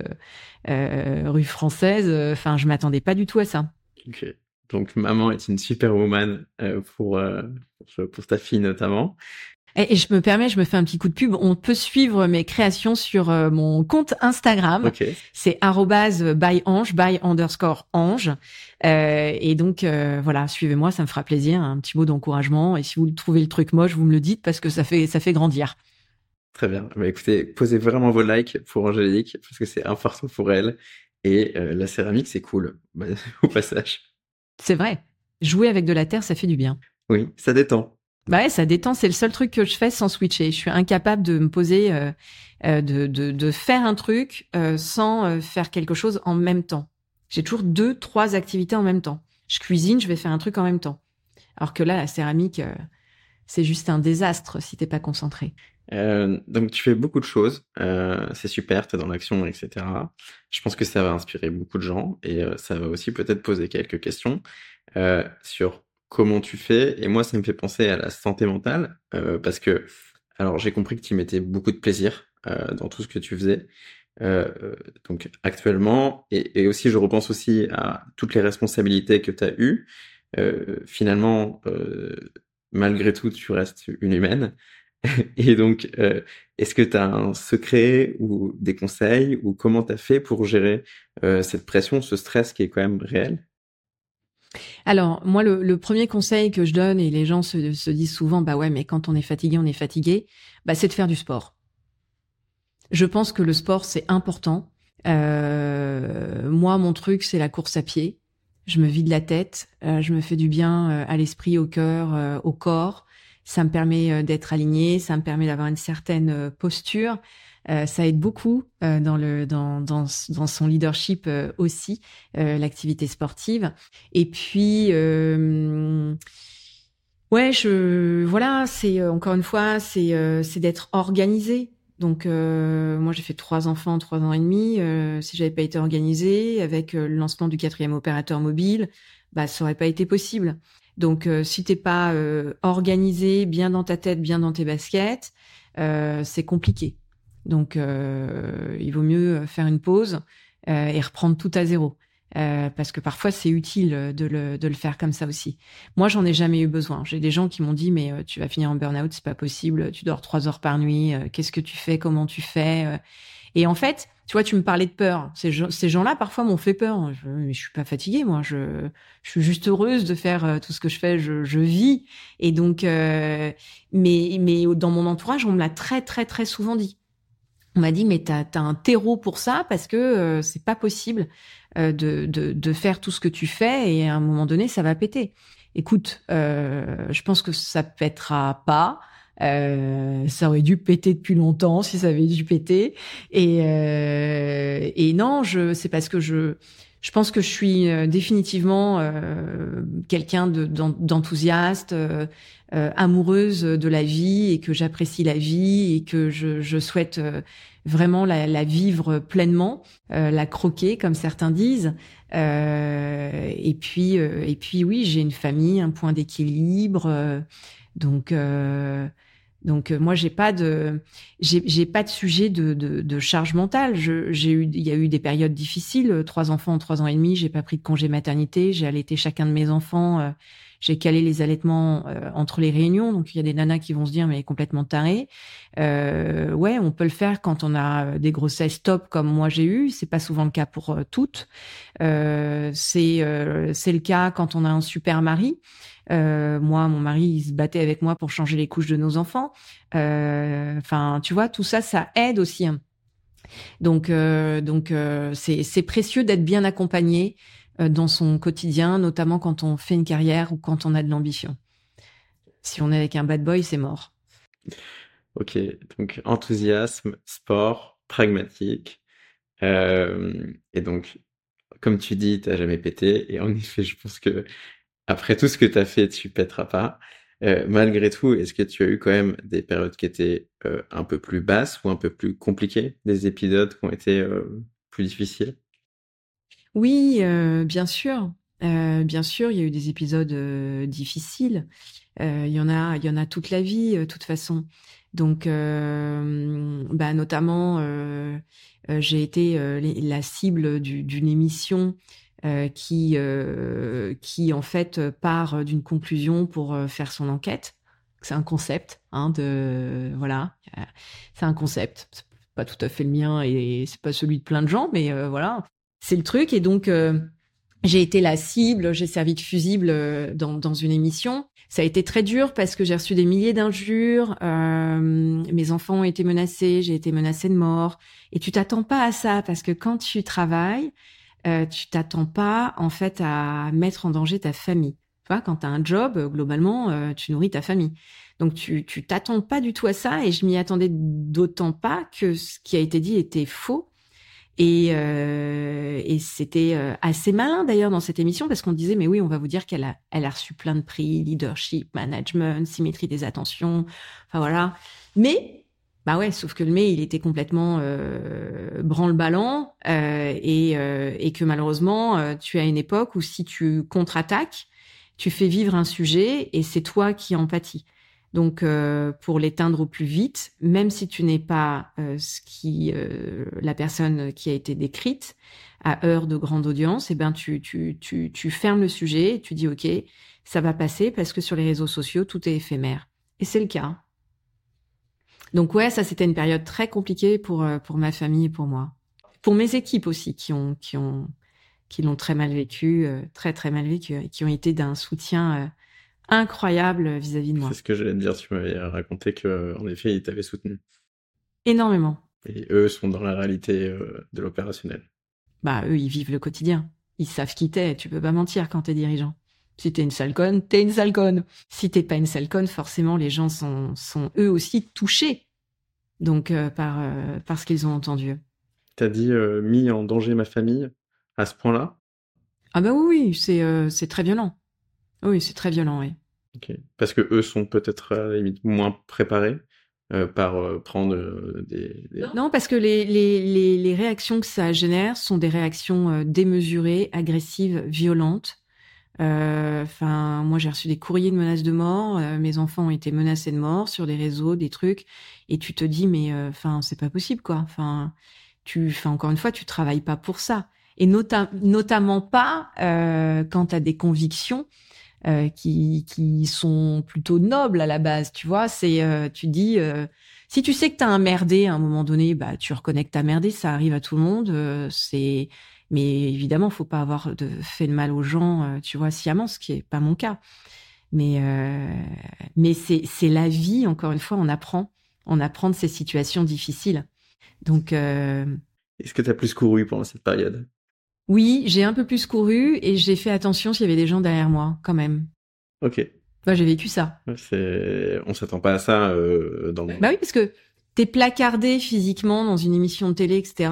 rue française. Enfin, je m'attendais pas du tout à ça. Okay. Donc, maman est une superwoman euh, pour, euh, pour, ta fille notamment. Et, je me permets, je me fais un petit coup de pub. On peut suivre mes créations sur euh, mon compte Instagram. Okay. C'est @byange, by underscore ange. Euh, et donc voilà, suivez-moi, ça me fera plaisir. Un petit mot d'encouragement. Et si vous trouvez le truc moche, vous me le dites parce que ça fait ça fait grandir. Très bien. Bah, écoutez, posez vraiment vos likes pour Angélique parce que c'est important pour elle. Et la céramique, c'est cool bah, [laughs] au passage. C'est vrai. Jouer avec de la terre, ça fait du bien. Oui, ça détend. Bah ouais, ça détend. C'est le seul truc que je fais sans switcher. Je suis incapable de me poser, euh, euh, de, de, de, faire un truc euh, sans faire quelque chose en même temps. J'ai toujours deux, trois activités en même temps. Je cuisine, je vais faire un truc en même temps. Alors que là, la céramique, c'est juste un désastre si t'es pas concentré. Euh, donc tu fais beaucoup de choses, euh, c'est super, tu es dans l'action, etc. Je pense que ça va inspirer beaucoup de gens et euh, ça va aussi peut-être poser quelques questions euh, sur comment tu fais. Et moi, ça me fait penser à la santé mentale parce que, alors j'ai compris que tu mettais beaucoup de plaisir dans tout ce que tu faisais. donc actuellement, et, et, aussi je repense aussi à toutes les responsabilités que tu as eues. finalement, malgré tout, tu restes une humaine. [laughs] Et donc, euh, est-ce que tu as un secret ou des conseils ou comment tu as fait pour gérer euh, cette pression, ce stress qui est quand même réel? Alors, moi, le, premier conseil que je donne, et les gens se, disent souvent, bah ouais, mais quand on est fatigué, on est fatigué, bah c'est de faire du sport. Je pense que le sport, c'est important. Euh, moi, mon truc, c'est la course à pied. Je me vide la tête, je me fais du bien à l'esprit, au cœur, au corps ça me permet euh, d'être aligné, ça me permet d'avoir une certaine euh, posture. Euh, ça aide beaucoup dans le dans dans, dans son leadership aussi l'activité sportive. Et puis ouais, je voilà, c'est encore une fois, c'est c'est d'être organisé. Donc moi j'ai fait trois enfants, trois ans et demi. si j'avais pas été organisée avec le lancement du quatrième opérateur mobile, bah ça aurait pas été possible. Donc, euh, si t'es pas euh, organisé, bien dans ta tête, bien dans tes baskets, euh, c'est compliqué. Donc, il vaut mieux faire une pause et reprendre tout à zéro. parce que parfois c'est utile de le, de le faire comme ça aussi. Moi, j'en ai jamais eu besoin. J'ai des gens qui m'ont dit mais tu vas finir en burn-out, c'est pas possible. Tu dors trois heures par nuit. Qu'est-ce que tu fais Comment tu fais Et en fait, tu vois, tu me parlais de peur. Ces, gens-là, parfois, m'ont fait peur. Je, mais je suis pas fatiguée, moi. Je, suis juste heureuse de faire euh, tout ce que je fais. Je, vis. Et donc, euh, mais, mais dans mon entourage, on me l'a très, très, très souvent dit. On m'a dit, mais t'as as un terreau pour ça parce que euh, c'est pas possible euh, de, de, de, faire tout ce que tu fais et à un moment donné, ça va péter. Écoute, je pense que ça pètera pas. Euh, ça aurait dû péter depuis longtemps si ça avait dû péter. Et, euh, et non, je c'est parce que je je pense que je suis euh, définitivement euh, quelqu'un d'enthousiaste, euh, amoureuse de la vie et que j'apprécie la vie et que je, je souhaite vraiment la, la, vivre pleinement, la croquer comme certains disent. et puis et puis oui, j'ai une famille, un point d'équilibre. Donc donc euh, moi j'ai pas de j'ai pas de sujet de, de, de charge mentale. J'ai eu il y a eu des périodes difficiles. Euh, trois enfants en trois ans et demi, j'ai pas pris de congé maternité. J'ai allaité chacun de mes enfants. Euh, j'ai calé les allaitements entre les réunions. Donc il y a des nanas qui vont se dire mais complètement taré. Euh, ouais, on peut le faire quand on a des grossesses top comme moi j'ai eu. C'est pas souvent le cas pour toutes. Euh, c'est c'est le cas quand on a un super mari. Euh, moi, mon mari, il se battait avec moi pour changer les couches de nos enfants. Euh, enfin, tu vois, tout ça, ça aide aussi. Hein. Donc, donc c'est précieux d'être bien accompagné dans son quotidien, notamment quand on fait une carrière ou quand on a de l'ambition. Si on est avec un bad boy, c'est mort. Ok, donc enthousiasme, sport, pragmatique. et donc, comme tu dis, tu n'as jamais pété. Et en effet, je pense que après tout ce que tu as fait, tu pèteras pas. Euh, malgré tout, est-ce que tu as eu quand même des périodes qui étaient euh, un peu plus basses ou un peu plus compliquées, des épisodes qui ont été euh, plus difficiles? Oui, bien sûr. bien sûr, il y a eu des épisodes difficiles. Il y en a, il y en a toute la vie, de toute façon. Donc, bah, notamment, j'ai été la cible d'une émission euh, qui, euh, qui en fait part d'une conclusion pour euh, faire son enquête. C'est un concept, hein, de voilà, c'est un concept. Pas tout à fait le mien et c'est pas celui de plein de gens, mais voilà, c'est le truc. Et donc j'ai été la cible, j'ai servi de fusible dans, dans une émission. Ça a été très dur parce que j'ai reçu des milliers d'injures, euh, mes enfants ont été menacés, j'ai été menacée de mort. Et tu t'attends pas à ça parce que quand tu travailles, euh, tu t'attends pas en fait à mettre en danger ta famille. Tu vois, quand tu as un job, euh, globalement, euh, tu nourris ta famille. Donc tu tu t'attends pas du tout à ça et je m'y attendais d'autant pas que ce qui a été dit était faux. Et, et c'était assez malin d'ailleurs dans cette émission parce qu'on disait mais oui on va vous dire qu'elle a elle a reçu plein de prix leadership management symétrie des attentions enfin voilà mais bah ouais, sauf que le mai, il était complètement euh, branle-ballant euh, et, euh, et, que malheureusement, euh, tu as une époque où si tu contre-attaques, tu fais vivre un sujet et c'est toi qui en pâtis. Donc, euh, pour l'éteindre au plus vite, même si tu n'es pas ce qui la personne qui a été décrite à heure de grande audience, eh ben tu, tu, tu, tu fermes le sujet et tu dis ok, ça va passer parce que sur les réseaux sociaux tout est éphémère. Et c'est le cas. Donc ouais, ça c'était une période très compliquée pour euh, pour ma famille et pour moi. Pour mes équipes aussi qui ont qui ont qui l'ont très mal vécu, euh, très très mal vécu qui ont été d'un soutien euh, incroyable vis-à-vis de moi. C'est ce que j'allais te dire, tu m'avais raconté que en effet, ils t'avaient soutenu. Énormément. Et eux sont dans la réalité de l'opérationnel. Bah eux, ils vivent le quotidien. Ils savent qui t'es, tu peux pas mentir quand t'es dirigeant. Si t'es une sale conne, t'es une sale conne. Si t'es pas une sale conne, forcément, les gens sont, sont eux aussi touchés. Donc, euh, par, euh, par ce qu'ils ont entendu. T'as dit euh, mis en danger ma famille à ce point-là? Ah bah oui, c'est c'est très violent. Oui, c'est très violent, oui. Parce que eux sont peut-être à la limite moins préparés par prendre des, Non, parce que les, les, les, les, réactions que ça génère sont des réactions démesurées, agressives, violentes. Euh, enfin, moi j'ai reçu des courriers de menaces de mort. Euh, mes enfants ont été menacés de mort sur des réseaux, des trucs. Et tu te dis mais euh, enfin c'est pas possible quoi. Enfin tu, enfin encore une fois tu travailles pas pour ça. Et notamment pas quand tu as des convictions qui qui sont plutôt nobles à la base. Tu vois, c'est tu dis si tu sais que tu as un merdé à un moment donné, bah tu reconnais que t'as merdé. Ça arrive à tout le monde. c'est mais évidemment, faut pas avoir de, fait de mal aux gens, euh, tu vois, sciemment, ce qui est pas mon cas. Mais, euh, mais c'est, c'est la vie, encore une fois, on apprend. On apprend de ces situations difficiles. Donc. Euh, Est-ce que tu as plus couru pendant cette période? Oui, j'ai un peu plus couru et j'ai fait attention s'il y avait des gens derrière moi, quand même. Ok. Bah, j'ai vécu ça. C'est... On s'attend pas à ça euh, dans Bah oui, parce que t'es placardé physiquement dans une émission de télé, etc.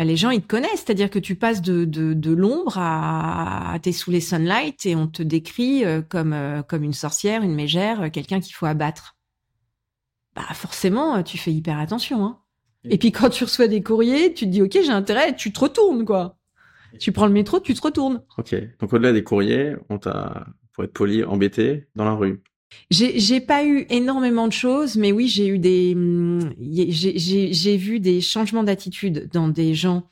Bah, les gens ils te connaissent, c'est-à-dire que tu passes de, de, de l'ombre à, à t'es sous les sunlight et on te décrit euh, comme euh, comme une sorcière, une mégère, euh, quelqu'un qu'il faut abattre. Bah forcément, tu fais hyper attention. Hein. Et puis quand tu reçois des courriers, tu te dis ok j'ai intérêt, tu te retournes quoi. Tu prends le métro, tu te retournes. Ok. Donc au-delà des courriers, on t'a, pour être poli, embêté dans la rue. J'ai pas eu énormément de choses, mais oui, j'ai eu des, hum, j'ai vu des changements d'attitude dans des gens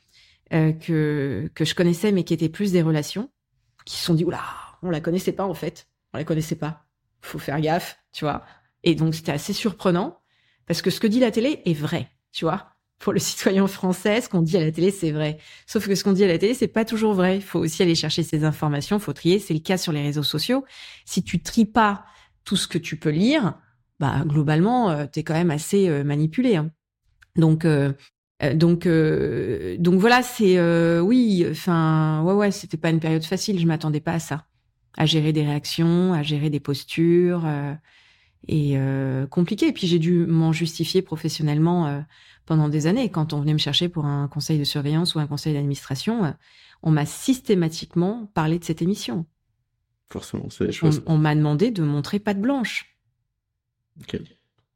euh, que que je connaissais, mais qui étaient plus des relations, qui se sont dit oula, on la connaissait pas en fait, on la connaissait pas, faut faire gaffe, tu vois. Et donc c'était assez surprenant parce que ce que dit la télé est vrai, tu vois. Pour le [laughs] citoyen français, ce qu'on dit à la télé, c'est vrai. Sauf que ce qu'on dit à la télé, c'est pas toujours vrai. Il faut aussi aller chercher ces informations, faut trier. C'est le cas sur les réseaux sociaux. Si tu tries pas tout ce que tu peux lire, bah globalement, euh, tu es quand même assez euh, manipulé. Hein. Donc, euh, Euh, donc, euh, donc voilà, c'est oui, enfin, ouais, ouais, c'était pas une période facile. Je m'attendais pas à ça, à gérer des réactions, à gérer des postures, et compliqué. Et puis j'ai dû m'en justifier professionnellement pendant des années. Quand on venait me chercher pour un conseil de surveillance ou un conseil d'administration, on m'a systématiquement parlé de cette émission. Forcément, c'est des choses. On, m'a demandé de montrer patte blanche.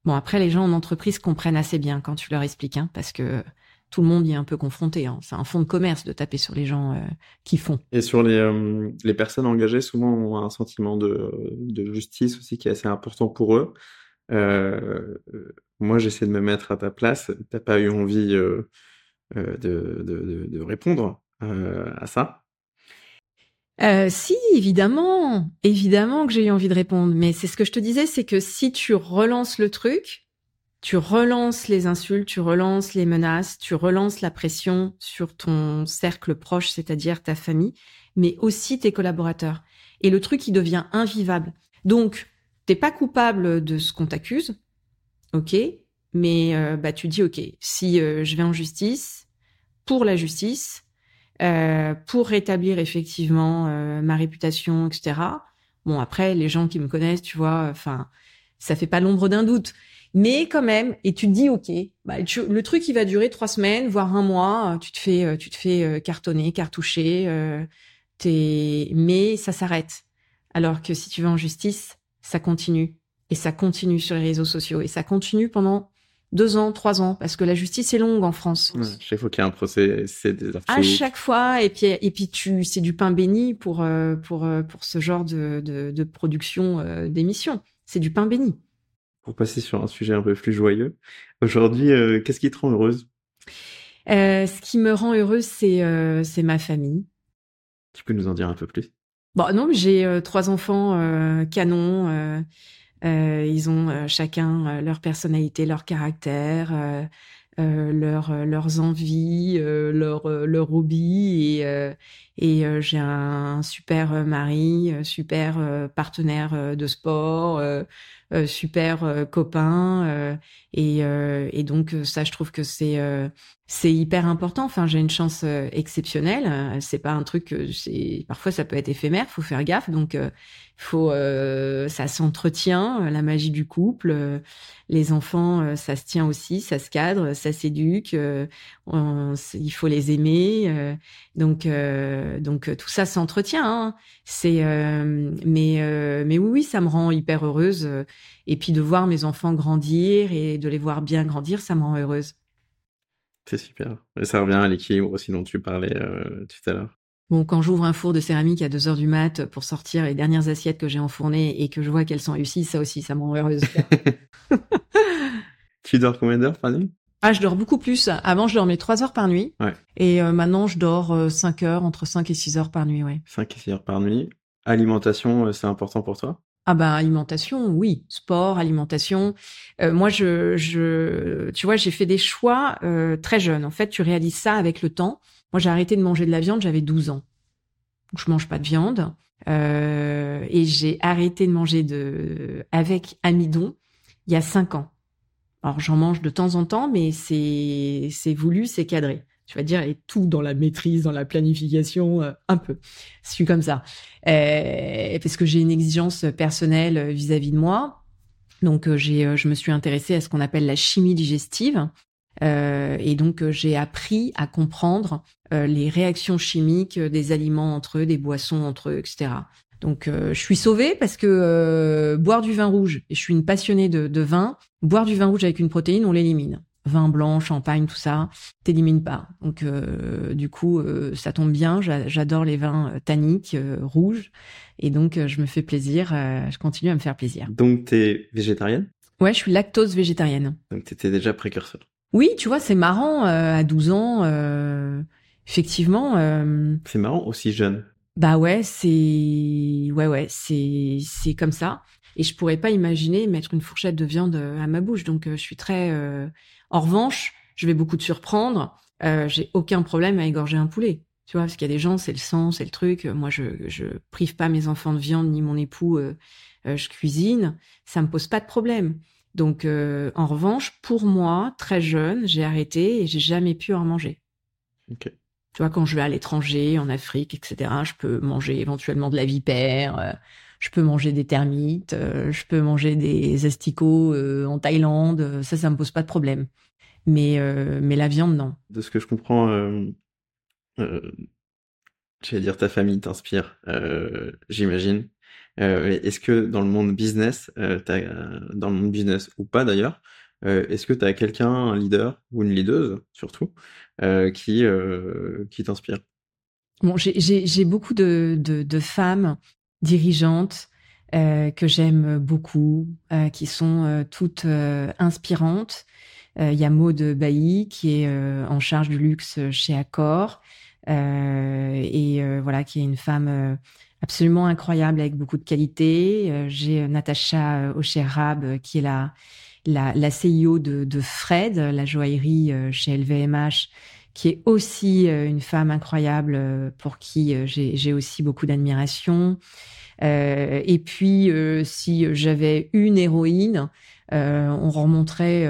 Bon, après, les gens en entreprise comprennent assez bien quand tu leur expliques, hein, parce que tout le monde y est un peu confronté. Hein. C'est un fonds de commerce de taper sur les gens euh, qui font. Et sur les, euh, les personnes engagées, souvent ont un sentiment de, de, justice aussi qui est assez important pour eux. Euh, moi, j'essaie de me mettre à ta place. T'as pas eu envie de, de, de, répondre à ça? Si, évidemment, évidemment que j'ai eu envie de répondre. Mais c'est ce que je te disais, c'est que si tu relances le truc, tu relances les insultes, tu relances les menaces, tu relances la pression sur ton cercle proche, c'est-à-dire ta famille, mais aussi tes collaborateurs. Et le truc, il devient invivable. Donc, t'es pas coupable de ce qu'on t'accuse, ok, mais euh, bah tu dis ok, si euh, je vais en justice, pour la justice, euh, pour rétablir effectivement ma réputation, etc. Bon, après, les gens qui me connaissent, tu vois, enfin, ça fait pas l'ombre d'un doute. Mais quand même, et tu te dis, ok, bah, le truc il va durer trois semaines, voire un mois. Tu te fais, euh, tu te fais cartonner, cartoucher, t'es... mais ça s'arrête. Alors que si tu vas en justice, ça continue et ça continue sur les réseaux sociaux et ça continue pendant deux ans, trois ans, parce que la justice est longue en France. chaque fois qu'il y a un procès, c'est des À chaque fois, et puis et puis tu, c'est du pain béni pour euh, pour euh, pour ce genre de de, de production euh, d'émissions. C'est du pain béni. Pour passer sur un sujet un peu plus joyeux, aujourd'hui, qu'est-ce qui te rend heureuse? Ce qui me rend heureuse, c'est c'est ma famille. Tu peux nous en dire un peu plus? Bon, non, j'ai trois enfants canons euh, ils ont euh, chacun euh, leur personnalité, leur caractère, leur, leurs envies, leur, leur hobby et, et j'ai un, super mari, super partenaire de sport, super copain et, et donc ça je trouve que c'est c'est hyper important. Enfin, j'ai une chance exceptionnelle. C'est pas un truc. C'est parfois ça peut être éphémère. Faut faire gaffe. Donc, faut euh, ça s'entretient la magie du couple les enfants ça se tient aussi ça se cadre ça s'éduque il faut les aimer donc donc tout ça s'entretient hein. c'est mais mais oui oui ça me rend hyper heureuse. Et puis de voir mes enfants grandir et de les voir bien grandir ça me rend heureuse. C'est super. Et ça revient à l'équilibre aussi dont tu parlais tout à l'heure. Bon, quand j'ouvre un four de céramique à 2 heures du mat pour sortir les dernières assiettes que j'ai enfournées et que je vois qu'elles sont réussies, ça aussi, ça me rend heureuse. [laughs] tu dors combien d'heures par nuit? Ah, je dors beaucoup plus. Avant, je dormais 3 heures par nuit. Ouais. Et euh, maintenant, je dors 5 euh, heures, entre 5 et 6 heures par nuit, ouais. 5 et 6 heures par nuit. Alimentation, euh, c'est important pour toi? Ah ben alimentation, oui, sport, alimentation. moi, je, je, tu vois, j'ai fait des choix très jeunes. En fait, tu réalises ça avec le temps. Moi, j'ai arrêté de manger de la viande, j'avais 12 ans. Donc, je mange pas de viande. Euh, et j'ai arrêté de manger de avec amidon il y a 5 ans. Alors, j'en mange de temps en temps, mais c'est voulu, c'est cadré. Tu vas dire, et tout dans la maîtrise, dans la planification, euh, un peu. Je suis comme ça. Euh, parce que j'ai une exigence personnelle vis-à-vis de moi. Donc, euh, j'ai, euh, je me suis intéressée à ce qu'on appelle la chimie digestive. Euh, et donc euh, j'ai appris à comprendre euh, les réactions chimiques des aliments entre eux, des boissons entre eux, etc. Donc je suis sauvée parce que boire du vin rouge, et je suis une passionnée de, de vin, boire du vin rouge avec une protéine, on l'élimine. Vin blanc, champagne, tout ça, t'élimines pas. Donc du coup, ça tombe bien. J'adore les vins tanniques rouges, et donc je me fais plaisir. je continue à me faire plaisir. Donc t'es végétarienne? Ouais, je suis lactose végétarienne. Donc t'étais déjà précurseur. Oui, tu vois, c'est marrant euh, à 12 ans, euh, effectivement. Euh, c'est marrant aussi jeune. Bah ouais, c'est ouais ouais, c'est c'est comme ça. Et je pourrais pas imaginer mettre une fourchette de viande à ma bouche. Donc je suis très. En revanche, je vais beaucoup te surprendre. J'ai aucun problème à égorger un poulet. Tu vois, parce qu'il y a des gens, c'est le sang, c'est le truc. Moi, je je prive pas mes enfants de viande ni mon époux. je cuisine, ça me pose pas de problème. Donc, en revanche, pour moi, très jeune, j'ai arrêté et j'ai jamais pu en manger. Tu vois, quand je vais à l'étranger, en Afrique, etc., je peux manger éventuellement de la vipère, je peux manger des termites, je peux manger des asticots en Thaïlande, ça, ça me pose pas de problème. Mais, mais la viande, non. De ce que je comprends, j'allais dire ta famille t'inspire, euh, j'imagine. Euh, est-ce que dans le monde business, euh, dans le monde business ou pas d'ailleurs, est-ce que tu as quelqu'un, un leader ou une leaduse surtout, qui, qui t'inspire? Bon, j'ai beaucoup de, femmes dirigeantes que j'aime beaucoup, qui sont toutes inspirantes. Il y a Maud Bailly qui est en charge du luxe chez Accor. Euh, et euh, voilà, qui est une femme euh, absolument incroyable avec beaucoup de qualité. J'ai Natacha Ocherab qui est la, la, la CIO de, de, Fred, la joaillerie chez LVMH, qui est aussi une femme incroyable pour qui j'ai aussi beaucoup d'admiration. Euh, et puis, si j'avais une héroïne, on remonterait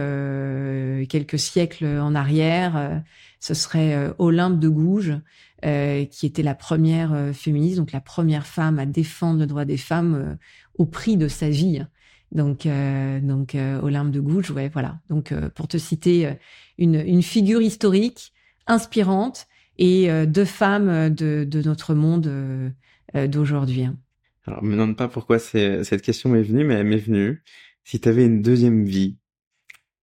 quelques siècles en arrière ce serait euh, Olympe de Gouges, euh, qui était la première euh, féministe, donc la première femme à défendre le droit des femmes au prix de sa vie. Donc, donc Olympe de Gouges, ouais, voilà. Donc, pour te citer une, une figure historique inspirante et deux femmes de, de notre monde d'aujourd'hui. Hein. Alors, me demande pas pourquoi cette question m'est venue, mais elle m'est venue. Si tu avais une deuxième vie,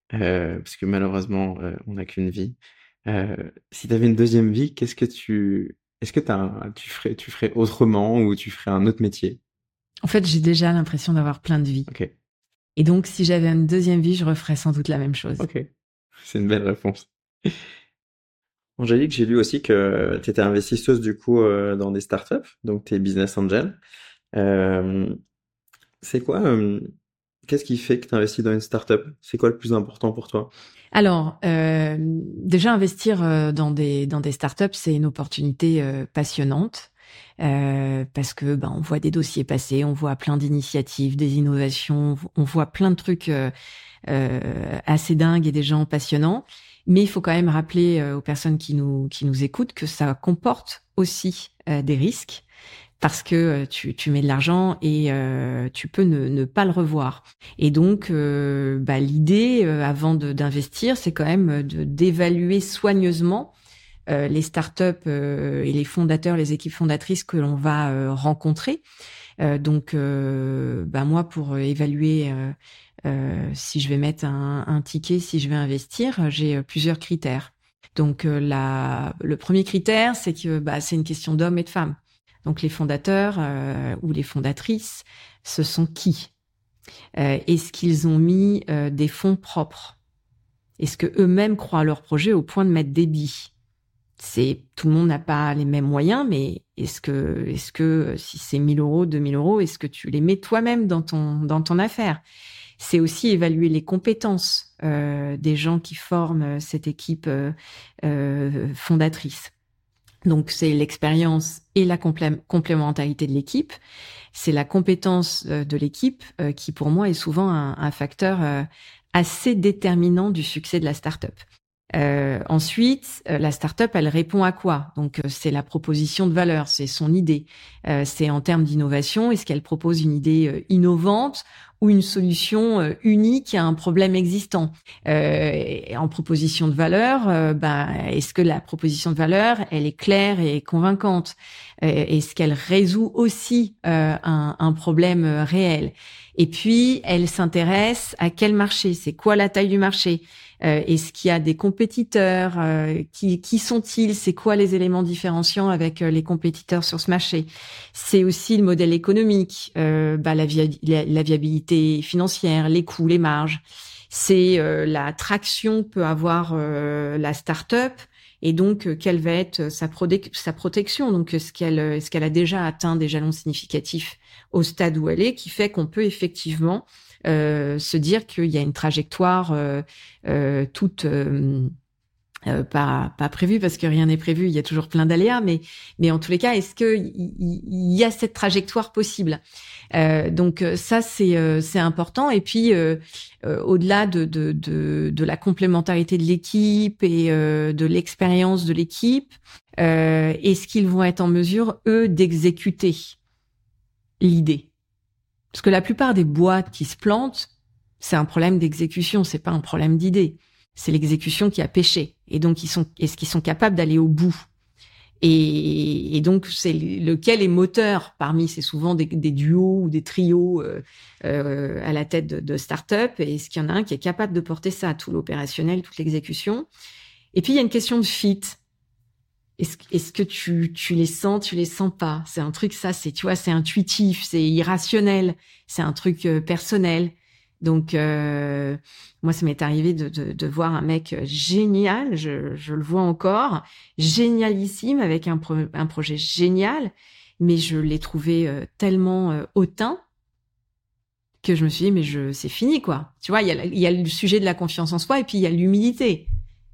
parce que malheureusement, on n'a qu'une vie, euh, si tu avais une deuxième vie, qu'est-ce que tu, est-ce que as, tu ferais, tu ferais autrement ou tu ferais un autre métier? En fait, j'ai déjà l'impression d'avoir plein de vies. Et donc, si j'avais une deuxième vie, je referais sans doute la même chose. Ok. C'est une belle réponse. Angélique, j'ai lu aussi que tu étais investisseuse du coup euh, dans des startups, donc tu es business angel. Euh, c'est quoi euh, Qu'est-ce qui fait que tu investis dans une startup? C'est quoi le plus important pour toi? Alors, euh, déjà investir dans des dans des startups, c'est une opportunité passionnante euh, parce que ben on voit des dossiers passer, on voit plein d'initiatives, des innovations, on voit plein de trucs assez dingues et des gens passionnants. Mais il faut quand même rappeler aux personnes qui nous qui nous écoutent que ça comporte aussi des risques parce que euh, tu, tu mets de l'argent et euh, tu peux ne, ne, pas le revoir. Et donc, euh, bah, l'idée, avant d'investir, c'est quand même d'évaluer soigneusement les startups et les fondateurs, les équipes fondatrices que l'on va rencontrer. donc, bah, moi, pour évaluer si je vais mettre un, ticket, si je vais investir, j'ai plusieurs critères. Donc, le premier critère, c'est que bah, c'est une question d'hommes et de femmes. Donc les fondateurs euh, ou les fondatrices, ce sont qui? Euh, Est-ce qu'ils ont mis euh, des fonds propres? Est-ce que eux-mêmes croient à leur projet au point de mettre des billes? Tout le monde n'a pas les mêmes moyens, mais est-ce que est-ce que si c'est 1000 euros, 2000 euros, est-ce que tu les mets toi-même dans ton dans ton affaire? C'est aussi évaluer les compétences des gens qui forment cette équipe fondatrice. Donc c'est l'expérience et la complémentarité de l'équipe. C'est la compétence euh, de l'équipe euh, qui pour moi est souvent un, facteur euh, assez déterminant du succès de la startup. Euh, ensuite, la startup, elle répond à quoi? Donc, c'est la proposition de valeur, c'est son idée. c'est en termes d'innovation, est-ce qu'elle propose une idée innovante ou une solution euh, unique à un problème existant? Euh, en proposition de valeur, euh, ben, est-ce que la proposition de valeur, elle est claire et convaincante? Est-ce qu'elle résout aussi un, un, problème réel? Et puis, elle s'intéresse à quel marché? C'est quoi la taille du marché? Euh, Est-ce qu'il y a des compétiteurs euh, Qui, qui sont-ils? C'est quoi les éléments différenciants avec euh, les compétiteurs sur ce marché? C'est aussi le modèle économique, bah, la, viabilité financière, les coûts, les marges. C'est la traction peut avoir la start-up et donc quelle va être sa, sa protection. Donc est-ce qu'elle est-ce qu'elle a déjà atteint des jalons significatifs au stade où elle est, qui fait qu'on peut effectivement euh, se dire qu'il y a une trajectoire euh, euh toute euh, pas pas prévu parce que rien n'est prévu, il y a toujours plein d'aléas, mais mais en tous les cas, est-ce que il y, a cette trajectoire possible? Euh, Donc euh, ça c'est euh, c'est important. Et puis au-delà de, de de de la complémentarité de l'équipe et de l'expérience de l'équipe, est-ce qu'ils vont être en mesure eux d'exécuter l'idée? Parce que la plupart des boîtes qui se plantent, c'est un problème d'exécution, c'est pas un problème d'idée c'est l'exécution qui a péché. Et donc, ils sont, est-ce qu'ils sont capables d'aller au bout? Et, donc, c'est lequel est moteur parmi, c'est souvent des, duos ou des trios euh, euh, à la tête de, de start-up. Et est-ce qu'il y en a un qui est capable de porter ça, tout l'opérationnel, toute l'exécution? Et puis, il y a une question de fit. Est-ce, que tu, tu les sens, tu les sens pas? C'est un truc, ça, c'est, tu vois, c'est intuitif, c'est irrationnel, c'est un truc euh, personnel. Donc, euh, moi, ça m'est arrivé de, de, de, voir un mec génial, je, je, le vois encore, génialissime, avec un, un projet génial, mais je l'ai trouvé euh, tellement euh, hautain que je me suis dit, mais je, c'est fini, quoi. Tu vois, il y, a, il y a le sujet de la confiance en soi et puis il y a l'humilité.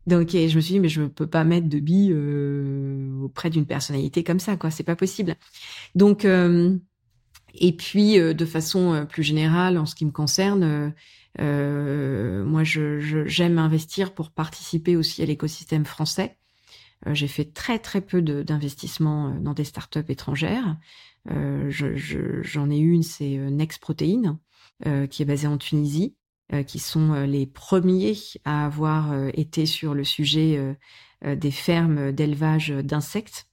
Donc, je me suis dit, mais je peux pas mettre de billes euh, auprès d'une personnalité comme ça, quoi. C'est pas possible. Donc, euh, et puis, euh, de façon euh, plus générale, en ce qui me concerne, euh, moi, je, j'aime investir pour participer aussi à l'écosystème français. j'ai fait très très peu d'investissements dans des startups étrangères. Je, j'en ai une, c'est Next Protein, qui est basée en Tunisie, qui sont les premiers à avoir été sur le sujet des fermes d'élevage d'insectes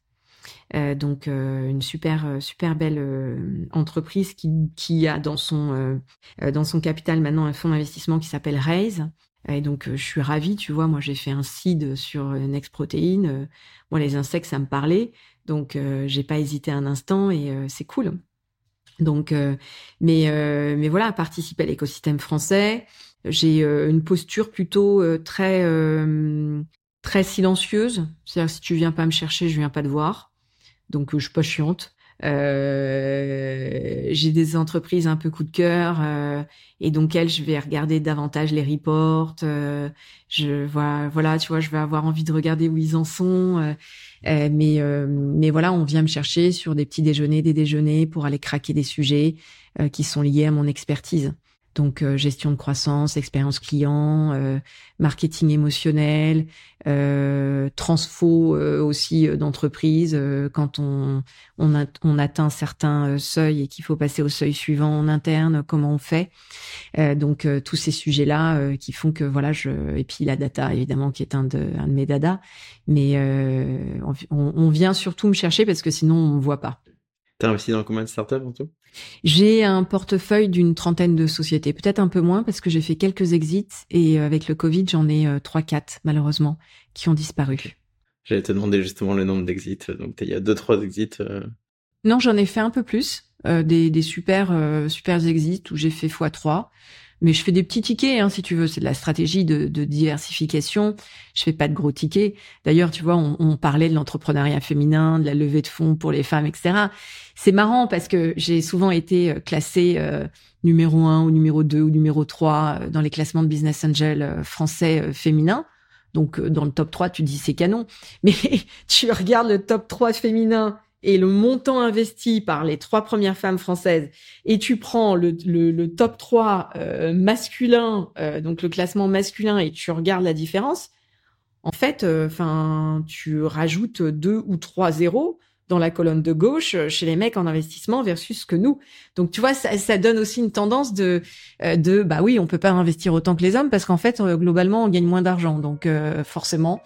euh, donc euh, une super euh, super belle entreprise qui, qui a dans son dans son capital maintenant un fonds d'investissement qui s'appelle Raise. Et donc je suis ravie, tu vois, moi j'ai fait un seed sur Next Protein. moi les insectes ça me parlait, donc j'ai pas hésité un instant et c'est cool. Donc mais mais voilà, participer à l'écosystème français. J'ai une posture plutôt très très silencieuse. C'est-à-dire si tu viens pas me chercher, je viens pas te voir donc euh, je suis pas chiante. Euh, j'ai des entreprises un peu coup de cœur euh, et donc elles je vais regarder davantage les reports euh, je vois voilà tu vois je vais avoir envie de regarder où ils en sont euh, euh, mais mais voilà on vient me chercher sur des petits déjeuners des déjeuners pour aller craquer des sujets qui sont liés à mon expertise donc euh, gestion de croissance, expérience client, euh, marketing émotionnel, euh, transfo aussi d'entreprise quand on on, atteint certains seuils et qu'il faut passer au seuil suivant en interne, comment on fait. donc tous ces sujets là qui font que voilà je et puis la data évidemment qui est un de mes dada, mais on, on vient surtout me chercher parce que sinon on me voit pas. T'as investi dans combien de startups en tout? J'ai un portefeuille d'une trentaine de sociétés, peut-être un peu moins parce que j'ai fait quelques exits et euh, avec le Covid, j'en ai euh, trois, quatre malheureusement qui ont disparu. J'allais te demander justement le nombre d'exits. Donc il y a deux, trois exits. Euh. Non, j'en ai fait un peu plus, des, des super super exits où j'ai fait x3 mais je fais des petits tickets, hein, si tu veux. C'est de la stratégie de, diversification. Je fais pas de gros tickets. D'ailleurs, tu vois, on, parlait de l'entrepreneuriat féminin, de la levée de fonds pour les femmes, etc. C'est marrant parce que j'ai souvent été euh, classée euh, numéro un ou numéro 2 ou numéro 3 euh, dans les classements de business angel français féminins. Donc dans le top 3, tu dis c'est canon. [laughs] Mais tu regardes le top 3 féminin et le montant investi par les trois premières femmes françaises et tu prends le, top 3 euh, masculin, euh, donc le classement masculin et tu regardes la différence, en fait, euh, enfin, tu rajoutes deux ou trois zéros dans la colonne de gauche chez les mecs en investissement versus que nous. Donc tu vois, ça, ça donne aussi une tendance de de bah oui, on peut pas investir autant que les hommes parce qu'en fait globalement on gagne moins d'argent, donc forcément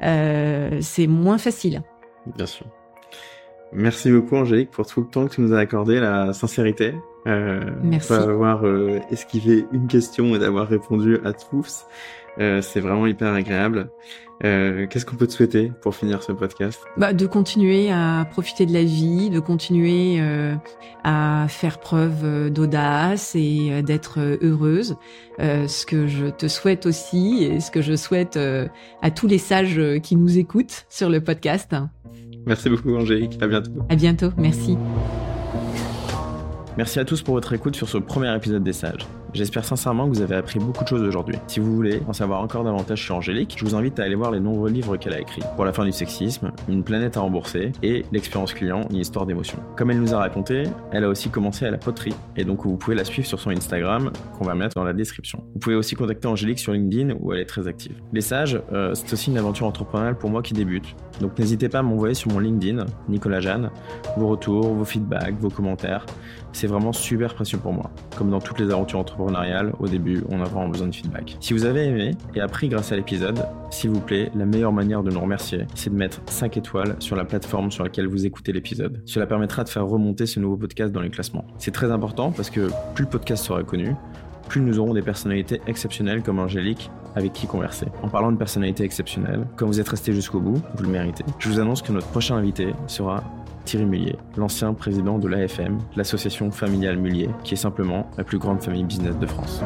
c'est moins facile. Bien sûr. Merci beaucoup Angélique pour tout le temps que tu nous as accordé, la sincérité. Euh, Merci. D'avoir euh, esquivé une question et d'avoir répondu à tous. Euh, c'est vraiment hyper agréable. Euh, Qu'est-ce qu'on peut te souhaiter pour finir ce podcast? Bah, De continuer à profiter de la vie, de continuer euh, à faire preuve euh, d'audace et euh, d'être heureuse. ce que je te souhaite aussi et ce que je souhaite à tous les sages qui nous écoutent sur le podcast. Merci beaucoup Angélique, à bientôt. À bientôt, merci. Merci à tous pour votre écoute sur ce premier épisode des Sages. J'espère sincèrement que vous avez appris beaucoup de choses aujourd'hui. Si vous voulez en savoir encore davantage sur Angélique, je vous invite à aller voir les nombreux livres qu'elle a écrits. Pour la fin du sexisme, Une planète à rembourser et L'expérience client, une histoire d'émotion. Comme elle nous a raconté, elle a aussi commencé à la poterie et donc vous pouvez la suivre sur son Instagram qu'on va mettre dans la description. Vous pouvez aussi contacter Angélique sur LinkedIn où elle est très active. Les sages, euh, c'est aussi une aventure entrepreneuriale pour moi qui débute. Donc n'hésitez pas à m'envoyer sur mon LinkedIn, Nicolas Jeanne, vos retours, vos feedbacks, vos commentaires. C'est vraiment super précieux pour moi. Comme dans toutes les aventures entrepreneuriales, au début, on a vraiment besoin de feedback. Si vous avez aimé et appris grâce à l'épisode, s'il vous plaît, la meilleure manière de nous remercier, c'est de mettre 5 étoiles sur la plateforme sur laquelle vous écoutez l'épisode. Cela permettra de faire remonter ce nouveau podcast dans les classements. C'est très important parce que plus le podcast sera connu, plus nous aurons des personnalités exceptionnelles comme Angélique avec qui converser. En parlant de personnalités exceptionnelles, quand vous êtes resté jusqu'au bout, vous le méritez. Je vous annonce que notre prochain invité sera Thierry Mullier, l'ancien président de l'AFM, l'association familiale Mullier, qui est simplement la plus grande famille business de France.